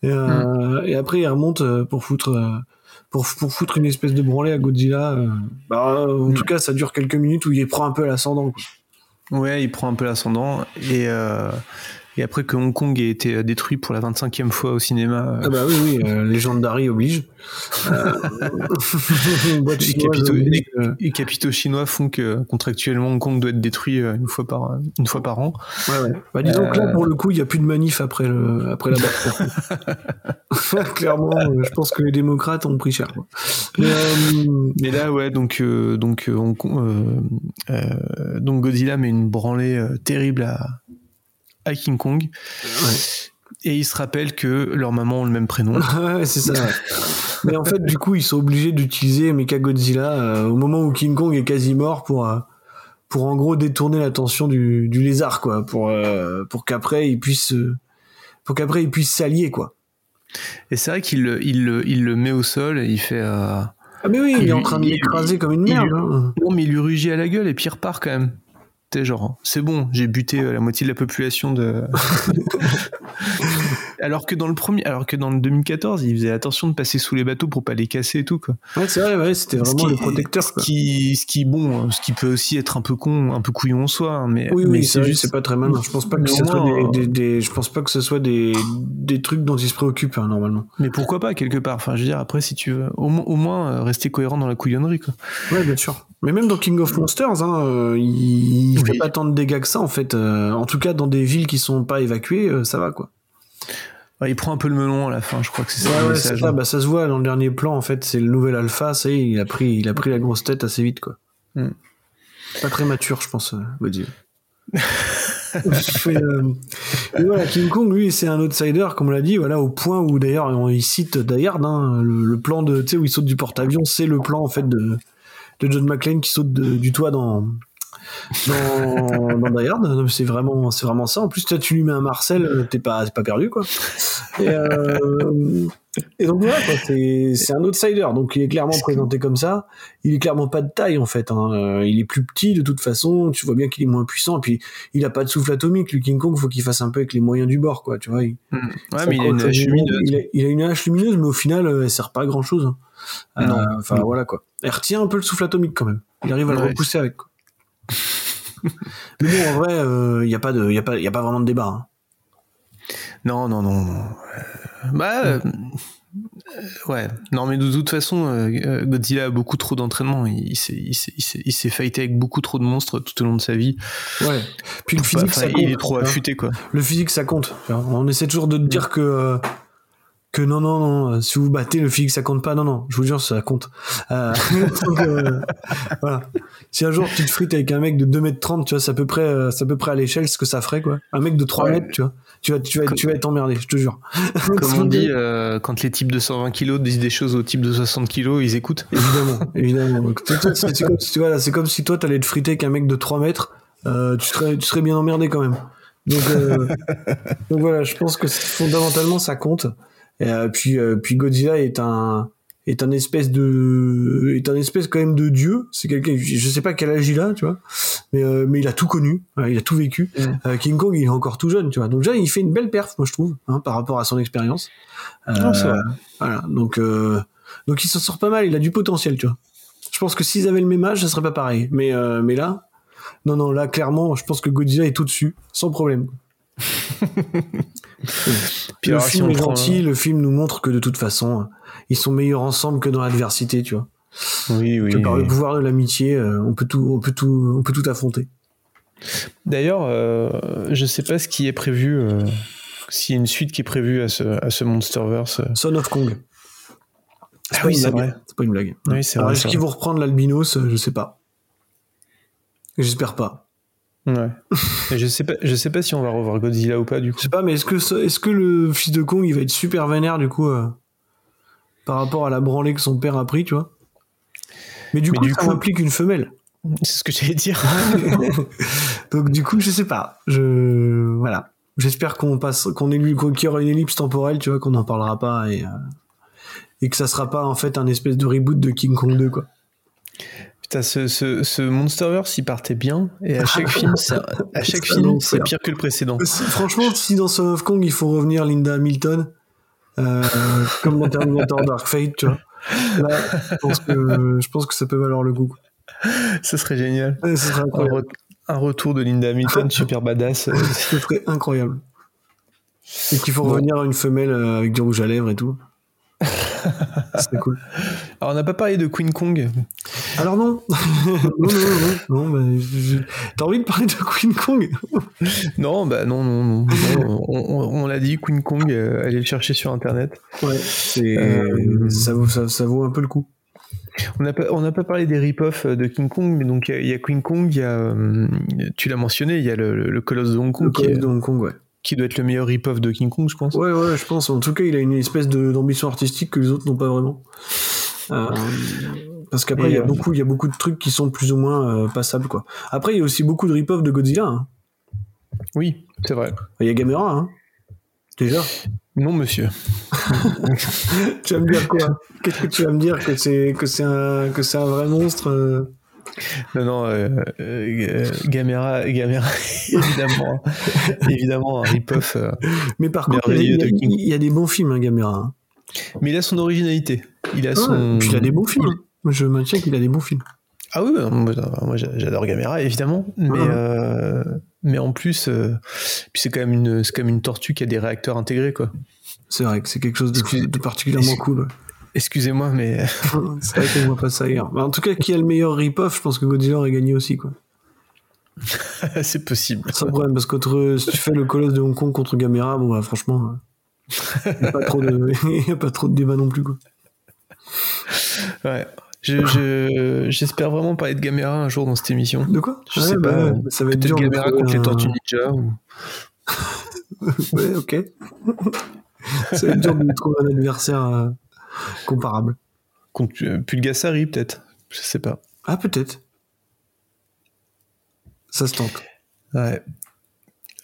Et, et après, il remonte pour foutre. pour, pour foutre une espèce de branlée à Godzilla. Bah, en tout cas, ça dure quelques minutes où il prend un peu l'ascendant. quoi. Ouais, il prend un peu l'ascendant et euh, et après que Hong Kong ait été détruit pour la 25e fois au cinéma, euh, Ah bah oui, oui, euh, Legendary oblige. Euh, les, capitaux, oblige, les- euh, les capitaux chinois font que contractuellement Hong Kong doit être détruit euh, une fois par une fois par an. ouais, ouais. Bah, disons que là, Euh, pour le coup, il n'y a plus de manif après, le, après la bataille. Clairement, euh, je pense que les démocrates ont pris cher. quoi. Mais, euh, là, ouais, donc euh, donc euh, Hong Kong- euh, euh, donc Godzilla met une branlée euh, terrible à à King Kong. et ils se rappellent que leurs mamans ont le même prénom. ouais, c'est ça. ouais. Mais en fait, du coup, ils sont obligés d'utiliser Mechagodzilla euh, au moment où King Kong est quasi mort pour euh, pour en gros détourner l'attention du, du lézard, quoi, pour euh, pour qu'après il puisse euh, pour qu'après il puisse s'allier, quoi. Et c'est vrai qu'il le, il il le met au sol et il fait. Ah mais oui, il, est en train de l'écraser comme une merde. hein. Non, mais il lui rugit à la gueule et puis il repart quand même. T'es genre, c'est bon, j'ai buté euh, la moitié de la population de. alors que dans le premier, alors que dans le 2014, il faisait attention de passer sous les bateaux pour pas les casser et tout quoi. Ouais, c'est vrai, ouais, c'était vraiment qui- le protecteur. Ce quoi. qui, ce qui, bon, ce qui peut aussi être un peu con, un peu couillon en soi, hein, mais. Oui, mais oui, c'est vrai, c'est pas très malin. Je pense pas que ce soit des, des- des- je pense pas que ce soit des, des trucs dont ils se préoccupent hein, normalement. Mais pourquoi pas quelque part Enfin, je veux dire, après, si tu veux, au, mo- au moins euh, rester cohérent dans la couillonnerie quoi. Ouais, bien sûr. Mais même dans King of Monsters, hein, euh, il, il fait pas tant de dégâts que ça en fait. Euh, en tout cas, dans des villes qui sont pas évacuées, euh, ça va quoi. Il prend un peu le melon à la fin, je crois que c'est ça. Ouais, ouais, hein. Bah, ça se voit dans le dernier plan en fait. C'est le nouvel alpha. Ça y est, il a pris, il a pris la grosse tête assez vite quoi. Mm. Pas très mature, je pense. Euh, Godzilla. Et, euh, et voilà, King Kong, lui, c'est un outsider, comme on l'a dit, voilà, au point où d'ailleurs il cite Dayard, hein, le, le plan de, tu sais, où il saute du porte-avions, c'est le plan en fait de, de John McClane qui saute de- du toit dans dans, dans Die Hard. C'est vraiment, c'est vraiment ça. En plus, tu lui mets un Marcel, euh, t'es pas, pas perdu, quoi. Et, euh, et donc voilà, c'est, un outsider. Donc il est clairement présenté comme ça. Il est clairement pas de taille, en fait. hein. Euh, Il est plus petit, de toute façon. Tu vois bien qu'il est moins puissant. Et puis, il a pas de souffle atomique. Le King Kong, faut qu'il fasse un peu avec les moyens du bord, quoi. Tu vois. Il, Ouais, ça mais il a une hache lumineuse. Il a, il a une hache lumineuse, mais au final, elle sert pas à grand chose. Non. Enfin, voilà, quoi. Elle retient un peu le souffle atomique, quand même. Il arrive à le Ouais. repousser avec, quoi. Mais bon, en vrai, il n'y a, pas de- y a, pas- y a pas vraiment de débat. hein. Non, non, non, non. Euh, Bah, euh, euh, ouais. Non, mais de toute façon, euh, euh, Godzilla a beaucoup trop d'entraînement. Il, il s'est, il il il fighté avec beaucoup trop de monstres tout au long de sa vie. Ouais. Puis le physique, ça il compte. est trop hein. affûté, quoi. Le physique, ça compte. On essaie toujours de te dire que euh, que non, non, non. euh, Si vous battez, le physique, ça compte pas. Non, non. Je vous jure, ça compte. Euh, donc, euh, voilà. Si un jour tu te frites avec un mec de 2m30, tu vois, c'est à peu près, euh, c'est à peu près à l'échelle ce que ça ferait, quoi. Un mec de 3 Ouais. mètres, tu vois. Tu vas, tu vas, tu vas être emmerdé, je te jure. Comme on dit, euh, quand les types de 120 kilos disent des choses aux types de 60 kilos, ils écoutent. Évidemment, évidemment. C'est comme, si- voilà, comme si toi, t'allais te friter avec un mec de 3 mètres, euh, tu, serais, tu serais bien emmerdé quand même. Donc, euh, donc voilà, je pense que fondamentalement, ça compte. Et, euh, puis, euh, puis Godzilla est un est un espèce de est un espèce quand même de dieu. C'est quelqu'un je sais pas quel âge il a tu vois. Mais euh, mais il a tout connu voilà, il a tout vécu. Euh, King Kong il est encore tout jeune tu vois. Donc déjà il fait une belle perf moi je trouve hein, par rapport à son expérience. Euh, vrai. voilà. Donc euh, donc il s'en sort pas mal il a du potentiel tu vois. Je pense que s'ils avaient le même âge ça serait pas pareil. Mais euh, mais là non non là clairement je pense que Godzilla est tout dessus sans problème Puis le alors, si film on est prend- gentil le film nous montre que de toute façon ils sont meilleurs ensemble que dans l'adversité tu vois Oui, oui. que par oui. le pouvoir de l'amitié euh, on peut tout on peut tout on peut tout affronter D'ailleurs, euh, je sais pas ce qui est prévu, euh, s'il y a une suite qui est prévue à ce, à ce Monsterverse. Son of Kong Ah oui, c'est vrai. c'est pas une blague Oui, est-ce qu'ils vont reprendre l'albinos? Euh, je sais pas j'espère pas Ouais. Et je sais pas, je sais pas si on va revoir Godzilla ou pas du coup. je sais pas mais est-ce que est-ce que le fils de Kong il va être super vénère du coup euh, par rapport à la branlée que son père a pris tu vois? Mais du Mais coup du ça coup- implique une femelle C'est ce que j'allais dire. Donc du coup, je sais pas. Je voilà. J'espère qu'on passe, qu'on élu- qu'on- qu'il y aura une ellipse temporelle, tu vois, qu'on n'en parlera pas et euh, et que ça sera pas en fait un espèce de reboot de King Kong 2 quoi. Putain, ce, ce, ce Monsterverse, il partait bien, et à chaque film, c'est- à chaque C'est film, un c'est enfer. pire que le précédent. Si- Franchement, si dans Son of Kong il faut revenir Linda Hamilton, euh, comme dans Terminator Dark Fate, tu vois. Là, je pense que je pense que ça peut valoir le coup. Ce serait génial. Ouais, ce serait Un, incroyable. re- un retour de Linda Hamilton, super badass. euh, Ce serait incroyable. Et qu'il faut revenir à une femelle euh, avec du rouge à lèvres et tout. C'est cool. Alors, on n'a pas parlé de Queen Kong. Alors non, non, non, non, non, je- t'as envie de parler de Queen Kong? Non, bah non, non, non. Non, on on- on l'a dit, Queen Kong, euh, allez le chercher sur Internet. Ouais, c'est Euh, ça, vaut, ça, ça vaut un peu le coup. On n'a pas, on pas parlé des rip-off de King Kong, mais donc il y a- il y, a Queen Kong, y a, euh, tu l'as mentionné, il y a le, le- le Colosse de Hong Kong. Le est- Colosse de Hong Kong, ouais. Qui doit être le meilleur rip-off de King Kong, je pense. Ouais, ouais, je pense. En tout cas, il a une espèce d'ambition artistique que les autres n'ont pas vraiment. Euh, parce qu'après, il y, a euh, beaucoup- il y a beaucoup de trucs qui sont plus ou moins euh, passables, quoi. Après, il y a aussi beaucoup de rip-off de Godzilla. hein. Oui, c'est vrai. Il y a Gamera, hein. Déjà. Non, monsieur. tu vas me dire quoi? Qu'est-ce que tu vas me dire? Que c'est un que un vrai monstre Non, non, euh, euh, Gamera, Gamera, évidemment, évidemment, un rip-off. euh, Mais par contre, il y, a- il y des bons films, hein, Gamera. hein. Mais il a son originalité. Il a son. puis il a des bons films. hein. Je maintiens qu'il a des bons films. Ah oui, ouais, moi, moi, j'a- j'adore Gamera, évidemment. Mais, euh, mais en plus, euh, puis c'est quand, même une- c'est quand même une tortue qui a des réacteurs intégrés, quoi. C'est vrai que c'est quelque chose de, de particulièrement cool. ouais. Excusez-moi, mais. c'est vrai qu'on voit pas ça ailleurs. En tout cas, qui a le meilleur rip-off Je pense que Godzilla aurait gagné aussi, quoi. c'est possible. Sans problème, parce que si tu fais le colosse de Hong Kong contre Gamera, bon bah franchement, il n'y a, pas trop de- y a pas trop de débat non plus, quoi. Ouais. Je- je- J'espère vraiment parler de Gamera un jour dans cette émission. De quoi? Je Ouais, sais bah pas. euh, ça va être dur de Gamera contre les Tortues Ninja. Ou... ouais, ok. ça va être dur de trouver un adversaire euh, comparable. Contre euh, Pulgasari, peut-être. Je sais pas. Ah, peut-être. Ça se tente. Ouais.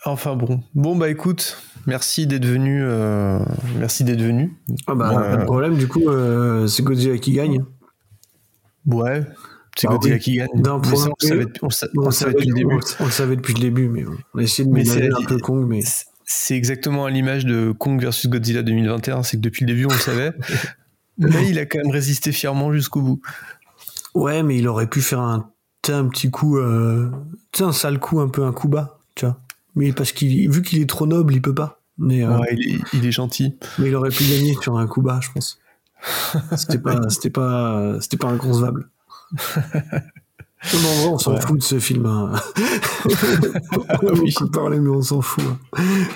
Enfin bon. Bon, bah écoute, merci d'être venu. euh, Merci d'être venu. Ah bah, Euh, pas de problème, du coup, euh, c'est Godzilla qui gagne. Ouais. C'est Bah Godzilla oui. qui gagne. D'un point ça, on savait, on sa- savait depuis le début. on le savait depuis le début, mais on a essayé de c'est- un peu Kong, mais C'est exactement à l'image de Kong versus Godzilla 2021. C'est que depuis le début, on le savait. mais il a quand même résisté fièrement jusqu'au bout. ouais, mais il aurait pu faire un, un petit coup, euh, un sale coup, un peu un coup bas, tu vois. Mais parce qu'il, vu qu'il est trop noble, il peut pas. Mais, euh, Ouais, il est, il est gentil. mais il aurait pu gagner sur un coup bas, je pense. C'était pas, c'était pas, c'était pas inconcevable. Non, en vrai, on s'en Ouais. fout de ce film. Hein. on a beaucoup parlé, mais on s'en fout. hein.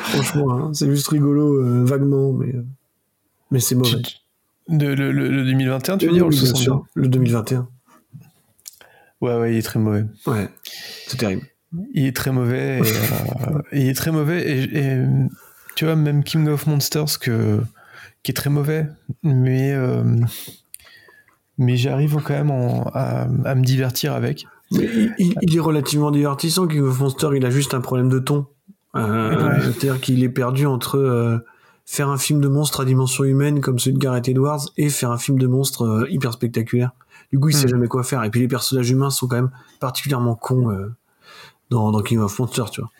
Franchement, hein, c'est juste rigolo, euh, vaguement, mais, euh, mais c'est mauvais. De, le, le- le 2021, tu veux dire ou le Oui, bien 62? sûr, le 2021. Ouais, ouais, il est très mauvais. Ouais, c'est terrible. Il est très mauvais. Et, euh, il est très mauvais. Et, et, tu vois, même King of Monsters, que, qui est très mauvais, mais, euh, mais j'arrive quand même en- à, à me divertir avec. Il, il- il est relativement divertissant. King of Monster, il a juste un problème de ton. Euh, Ouais. C'est-à-dire qu'il est perdu entre euh, faire un film de monstre à dimension humaine comme celui de Gareth Edwards et faire un film de monstre euh, hyper spectaculaire. Du coup, il sait Mm. jamais quoi faire. Et puis les personnages humains sont quand même particulièrement cons euh, dans, dans King of Monster, tu vois.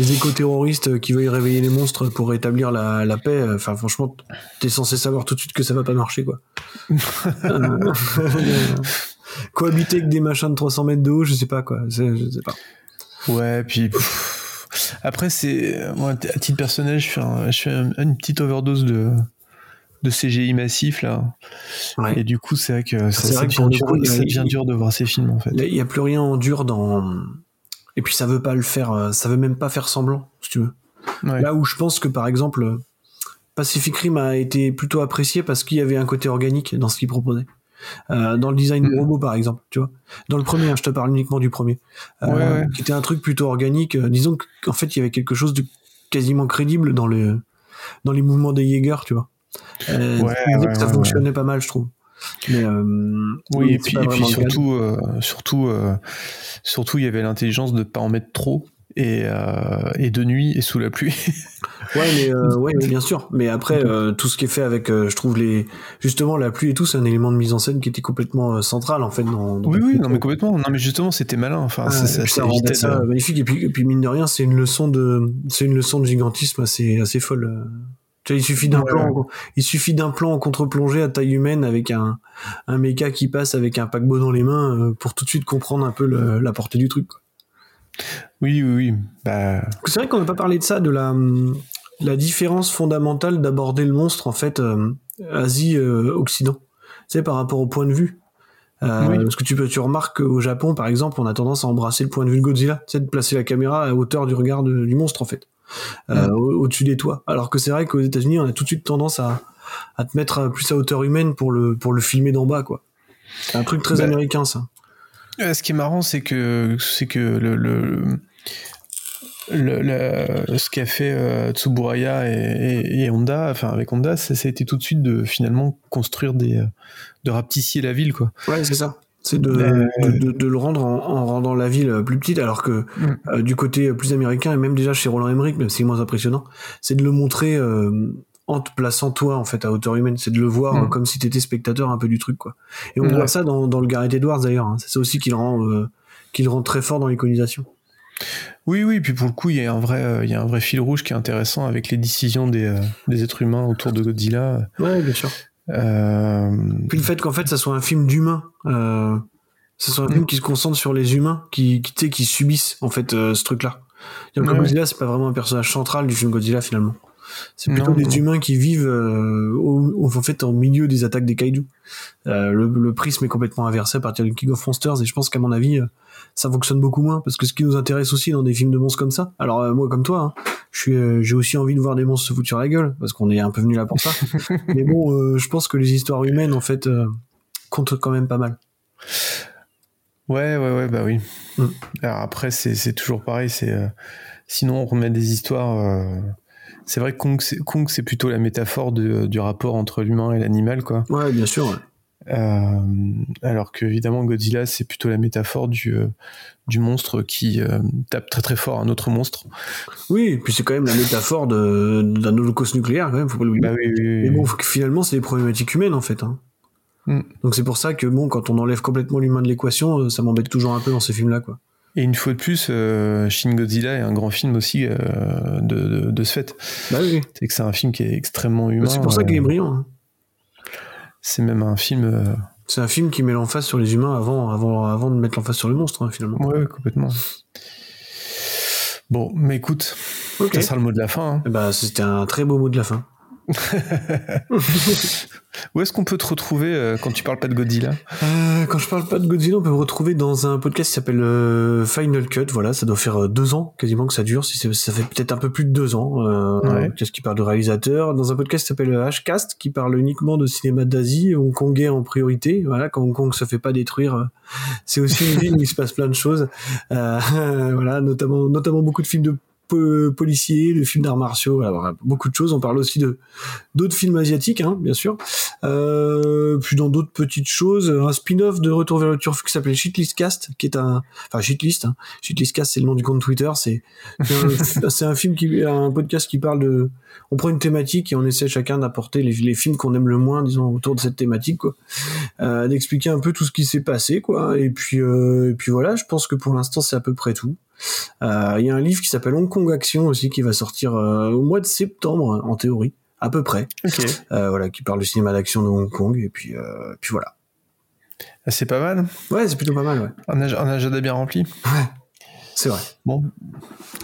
Les éco-terroristes euh, qui veulent réveiller les monstres pour rétablir la, la paix, euh, enfin franchement, t'es censé savoir tout de suite que ça va pas marcher, quoi. Euh, cohabiter avec des machins de 300 mètres de haut, je sais pas quoi. Je sais pas. Ouais, puis pff, après c'est moi à titre personnel, je fais, un- je fais un- une petite overdose de de CGI massif là. Ouais. Et du coup, c'est vrai que ça, vrai que dur, coup, ça devient il- dur de voir ces films en fait. Il y a plus rien en dur dans. Et puis ça veut pas le faire, euh, ça veut même pas faire semblant, si tu veux. Ouais. Là où je pense que par exemple, Pacific Rim a été plutôt apprécié parce qu'il y avait un côté organique dans ce qu'il proposait. Euh, dans le design Mm. du robot, par exemple, tu vois. Dans le premier, hein, je te parle uniquement du premier, Euh, Ouais, ouais. qui était un truc plutôt organique. euh, disons qu'en fait, il y avait quelque chose de quasiment crédible dans le dans les mouvements des Jaeger, tu vois. Euh, Ouais, ça fonctionnait pas mal, je trouve. Mais euh, Oui, et puis, et puis surtout, euh, surtout, euh, surtout, il y avait l'intelligence de pas en mettre trop et, euh, et de nuit et sous la pluie. Ouais, mais euh, ouais, mais bien sûr. Mais après, euh, tout ce qui est fait avec, euh, je trouve les, justement, la pluie et tout, c'est un élément de mise en scène qui était complètement euh, central en fait. Dans, dans oui, oui, non, mais complètement. Non, mais justement, c'était malin. Enfin, Ah, ça, ça, rendait de- magnifique. Et puis, et puis mine de rien, c'est une leçon de, c'est une leçon de gigantisme assez, assez folle. euh. Tu vois, il suffit d'un Ouais, plan, ouais. il suffit d'un plan en contre-plongée à taille humaine avec un, un méca qui passe avec un paquebot dans les mains pour tout de suite comprendre un peu le- la portée du truc. quoi. Oui, oui, oui. Bah, C'est vrai qu'on n'a pas parlé de ça, de la, la différence fondamentale d'aborder le monstre en fait euh, Asie-Occident. tu sais, par rapport au point de vue. Euh, Oui. Parce que tu, peux- tu remarques qu'au Japon, par exemple, on a tendance à embrasser le point de vue de Godzilla, tu sais, de placer la caméra à hauteur du regard de- du monstre en fait, euh, au- au-dessus des toits. Alors que c'est vrai qu'aux États-Unis, on a tout de suite tendance à, à te mettre plus à hauteur humaine pour le, pour le filmer d'en bas, quoi. C'est un truc très Bah, américain, ça. Euh, Ce qui est marrant, c'est que c'est que le, le- le, le- ce qu'a fait euh, Tsuburaya et, et- et Honda, enfin avec Honda, ça, ça a été tout de suite de finalement construire des, euh, de rapetisser la ville, quoi. Ouais, c'est ça. C'est de, de, de- de le rendre en, en rendant la ville plus petite, alors que Mm. euh, du côté plus américain, et même déjà chez Roland Emmerich, même si c'est moins impressionnant, c'est de le montrer euh, en te plaçant toi, en fait, à hauteur humaine. C'est de le voir Mm. comme si t'étais spectateur un peu du truc, quoi. Et on Ouais. voit ça dans, dans le Gareth Edwards, d'ailleurs. hein. C'est ça aussi qui le rend, euh, qui le rend très fort dans l'iconisation. Oui, oui, puis pour le coup, il y a un vrai, euh, il y a un vrai fil rouge qui est intéressant avec les décisions des, euh, des êtres humains autour de Godzilla. Ouais, bien sûr. Puis le fait qu'en fait, ça soit un film d'humains, euh, ça soit un film qui se concentre sur les humains, qui, qui, tu qui subissent, en fait, ce truc-là. C'est-à-dire que Ouais. Godzilla, c'est pas vraiment un personnage central du film Godzilla, finalement. C'est plutôt Non, des non. humains qui vivent euh, au, au- en fait en milieu des attaques des kaiju. Euh, le, le prisme est complètement inversé à partir du King of Monsters et je pense qu'à mon avis euh, ça fonctionne beaucoup moins parce que ce qui nous intéresse aussi dans des films de monstres comme ça. Alors euh, moi comme toi, hein, je j'ai aussi envie de voir des monstres se foutre sur la gueule parce qu'on est un peu venu là pour ça. Mais bon, je pense que les histoires humaines en fait comptent quand même pas mal. Ouais, ouais, ouais, bah oui. Mm. Alors après, c'est c'est toujours pareil. C'est euh, sinon on remet des histoires. euh, C'est vrai que Kong, c'est Kong, c'est plutôt la métaphore de- du rapport entre l'humain et l'animal, quoi. Ouais, bien sûr. ouais. Euh, alors que évidemment Godzilla, c'est plutôt la métaphore du euh, du monstre qui euh, tape très très fort un autre monstre. Oui, et puis c'est quand même la métaphore de- d'un holocauste nucléaire quand même, faut pas l'oublier. Bah oui, oui, oui, Mais bon, finalement c'est des problématiques humaines en fait. hein. Mm. Donc c'est pour ça que bon, quand on enlève complètement l'humain de l'équation, ça m'embête toujours un peu dans ces films-là, quoi. Et une fois de plus, euh, Shin Godzilla est un grand film aussi euh, de, de, de ce fait. Bah oui. C'est que c'est un film qui est extrêmement humain. c'est pour ça qu'il est euh, brillant. hein. C'est même un film. C'est un film qui met l'emphase sur les humains avant, avant, avant de mettre l'emphase sur le monstre, hein, finalement. Ouais, complètement. Bon, mais écoute, Ok. ça sera le mot de la fin. hein. Bah, c'était un très beau mot de la fin. Où est-ce qu'on peut te retrouver euh, quand tu parles pas de Godzilla? Euh, quand je parle pas de Godzilla, on peut me retrouver dans un podcast qui s'appelle euh, Final Cut. Voilà, ça doit faire deux ans quasiment que ça dure. Si ça fait peut-être un peu plus de deux ans. Ouais. Qu'est-ce qui parle de réalisateur Dans un podcast qui s'appelle Hcast, qui parle uniquement de cinéma d'Asie, hongkongais en priorité. Voilà, quand Hong Kong se fait pas détruire, c'est aussi une ville où il se passe plein de choses. Voilà, notamment, notamment beaucoup de films de po- policiers, de films d'arts martiaux, voilà, beaucoup de choses. On parle aussi de d'autres films asiatiques, hein, bien sûr. Euh, puis dans d'autres petites choses, un spin-off de Retour vers le Turf qui s'appelle Shitlist Cast, qui est un, enfin Shitlist, hein. Shitlist Cast c'est le nom du compte Twitter, c'est c'est un, film qui, un podcast qui parle de, on prend une thématique et on essaie chacun d'apporter les, les films qu'on aime le moins, disons autour de cette thématique, quoi, euh, d'expliquer un peu tout ce qui s'est passé, quoi. Et puis, euh, et puis voilà, je pense que pour l'instant c'est à peu près tout. Euh, Il y a un livre qui s'appelle Hong Kong Action aussi qui va sortir euh, au mois de septembre en théorie, à peu près. Ok. Euh, voilà, qui parle du cinéma d'action de Hong Kong et puis, puis voilà. Ah, C'est pas mal. Ouais, c'est plutôt pas mal, ouais. Un, un agenda bien rempli. C'est vrai. Bon,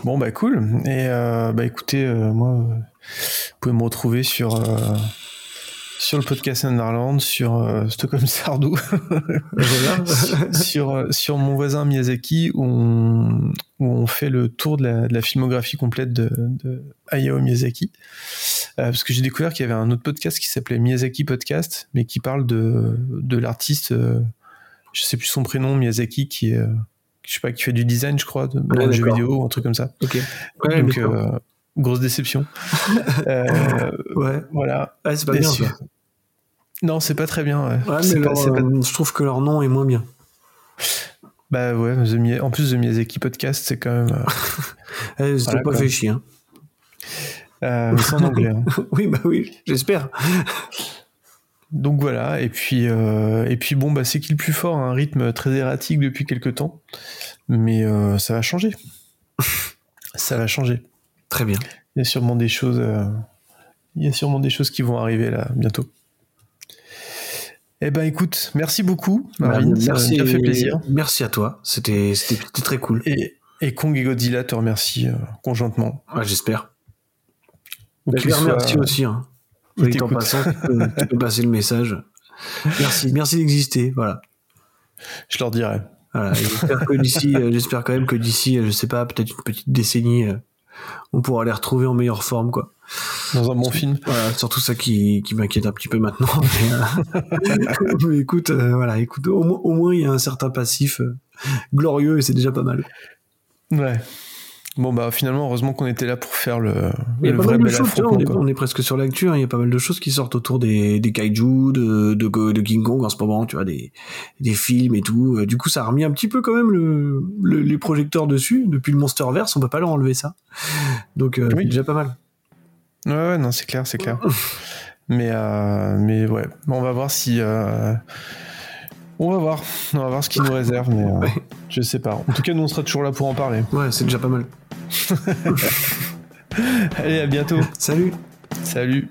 bon bah cool. Et bah écoutez, moi, vous pouvez me retrouver sur sur le podcast Underland, sur euh, Stockholm Sardou, sur sur, euh, sur mon voisin Miyazaki où on, où on fait le tour de la, de la filmographie complète de, de Hayao Miyazaki. Euh, parce que j'ai découvert qu'il y avait un autre podcast qui s'appelait Miyazaki Podcast, mais qui parle de, de l'artiste, euh, je sais plus son prénom, Miyazaki, qui est, je sais pas, qui fait du design, je crois, de, dans Ouais, le jeu d'accord. vidéo, un truc comme ça. Ok. Ouais, Donc, euh, grosse déception. Euh, Ouais. Voilà. Ouais, c'est pas bien, ça. Non, c'est pas très bien. Ouais. Ouais, mais C'est pas- leur, c'est pas- euh, je trouve que leur nom est moins bien. Bah ouais, The en plus, The Miyazaki Podcast, c'est quand même. euh, Eh, Voilà, pas fait chier. Hein. euh, c'est en anglais. hein. oui, bah oui, j'espère. Donc voilà, et puis, euh, et puis bon, bah, c'est qui le plus fort, un rythme très erratique depuis quelques temps, mais ça va changer. ça va changer. Très bien. Il y a sûrement des choses, euh, il y a sûrement des choses qui vont arriver là bientôt. Eh ben écoute, merci beaucoup, Marvin, ça m'a bien fait plaisir. Merci à toi. C'était très cool. Et, et Kong et Godzilla te remercient euh, conjointement. Ouais, j'espère. Bah, je les remercie aussi. Hein. en passant, tu peux, tu peux passer le message. Merci, merci d'exister. Voilà. Je leur dirai. Voilà, J'espère que d'ici, euh, j'espère quand même que d'ici, je sais pas, peut-être une petite décennie, on pourra les retrouver en meilleure forme, quoi. Dans un bon film. Voilà, surtout ça qui, qui m'inquiète un petit peu maintenant. Mais, euh, mais écoute, euh, voilà, écoute, au moins, au moins il y a un certain passif euh, glorieux et c'est déjà pas mal. Ouais. Bon bah finalement heureusement qu'on était là pour faire le, le vrai bel choses, affrontement. on, est, on est presque sur l'actu, hein, il y a pas mal de choses qui sortent autour des, des kaiju, de, de, de King Kong en ce moment, tu vois, des, des films et tout. Euh, Du coup, ça a remis un petit peu quand même le, le- les projecteurs dessus. Depuis le Monsterverse, on peut pas leur enlever ça. Donc, euh, c'est déjà pas mal. Ouais, ouais, non, c'est clair, c'est clair. mais, euh, mais ouais, Bon, on va voir si. euh, On va voir, on va voir ce qu'il nous réserve, mais euh, je sais pas. En tout cas, nous on sera toujours là pour en parler. Ouais, c'est déjà pas mal. Allez, à bientôt. Salut. Salut.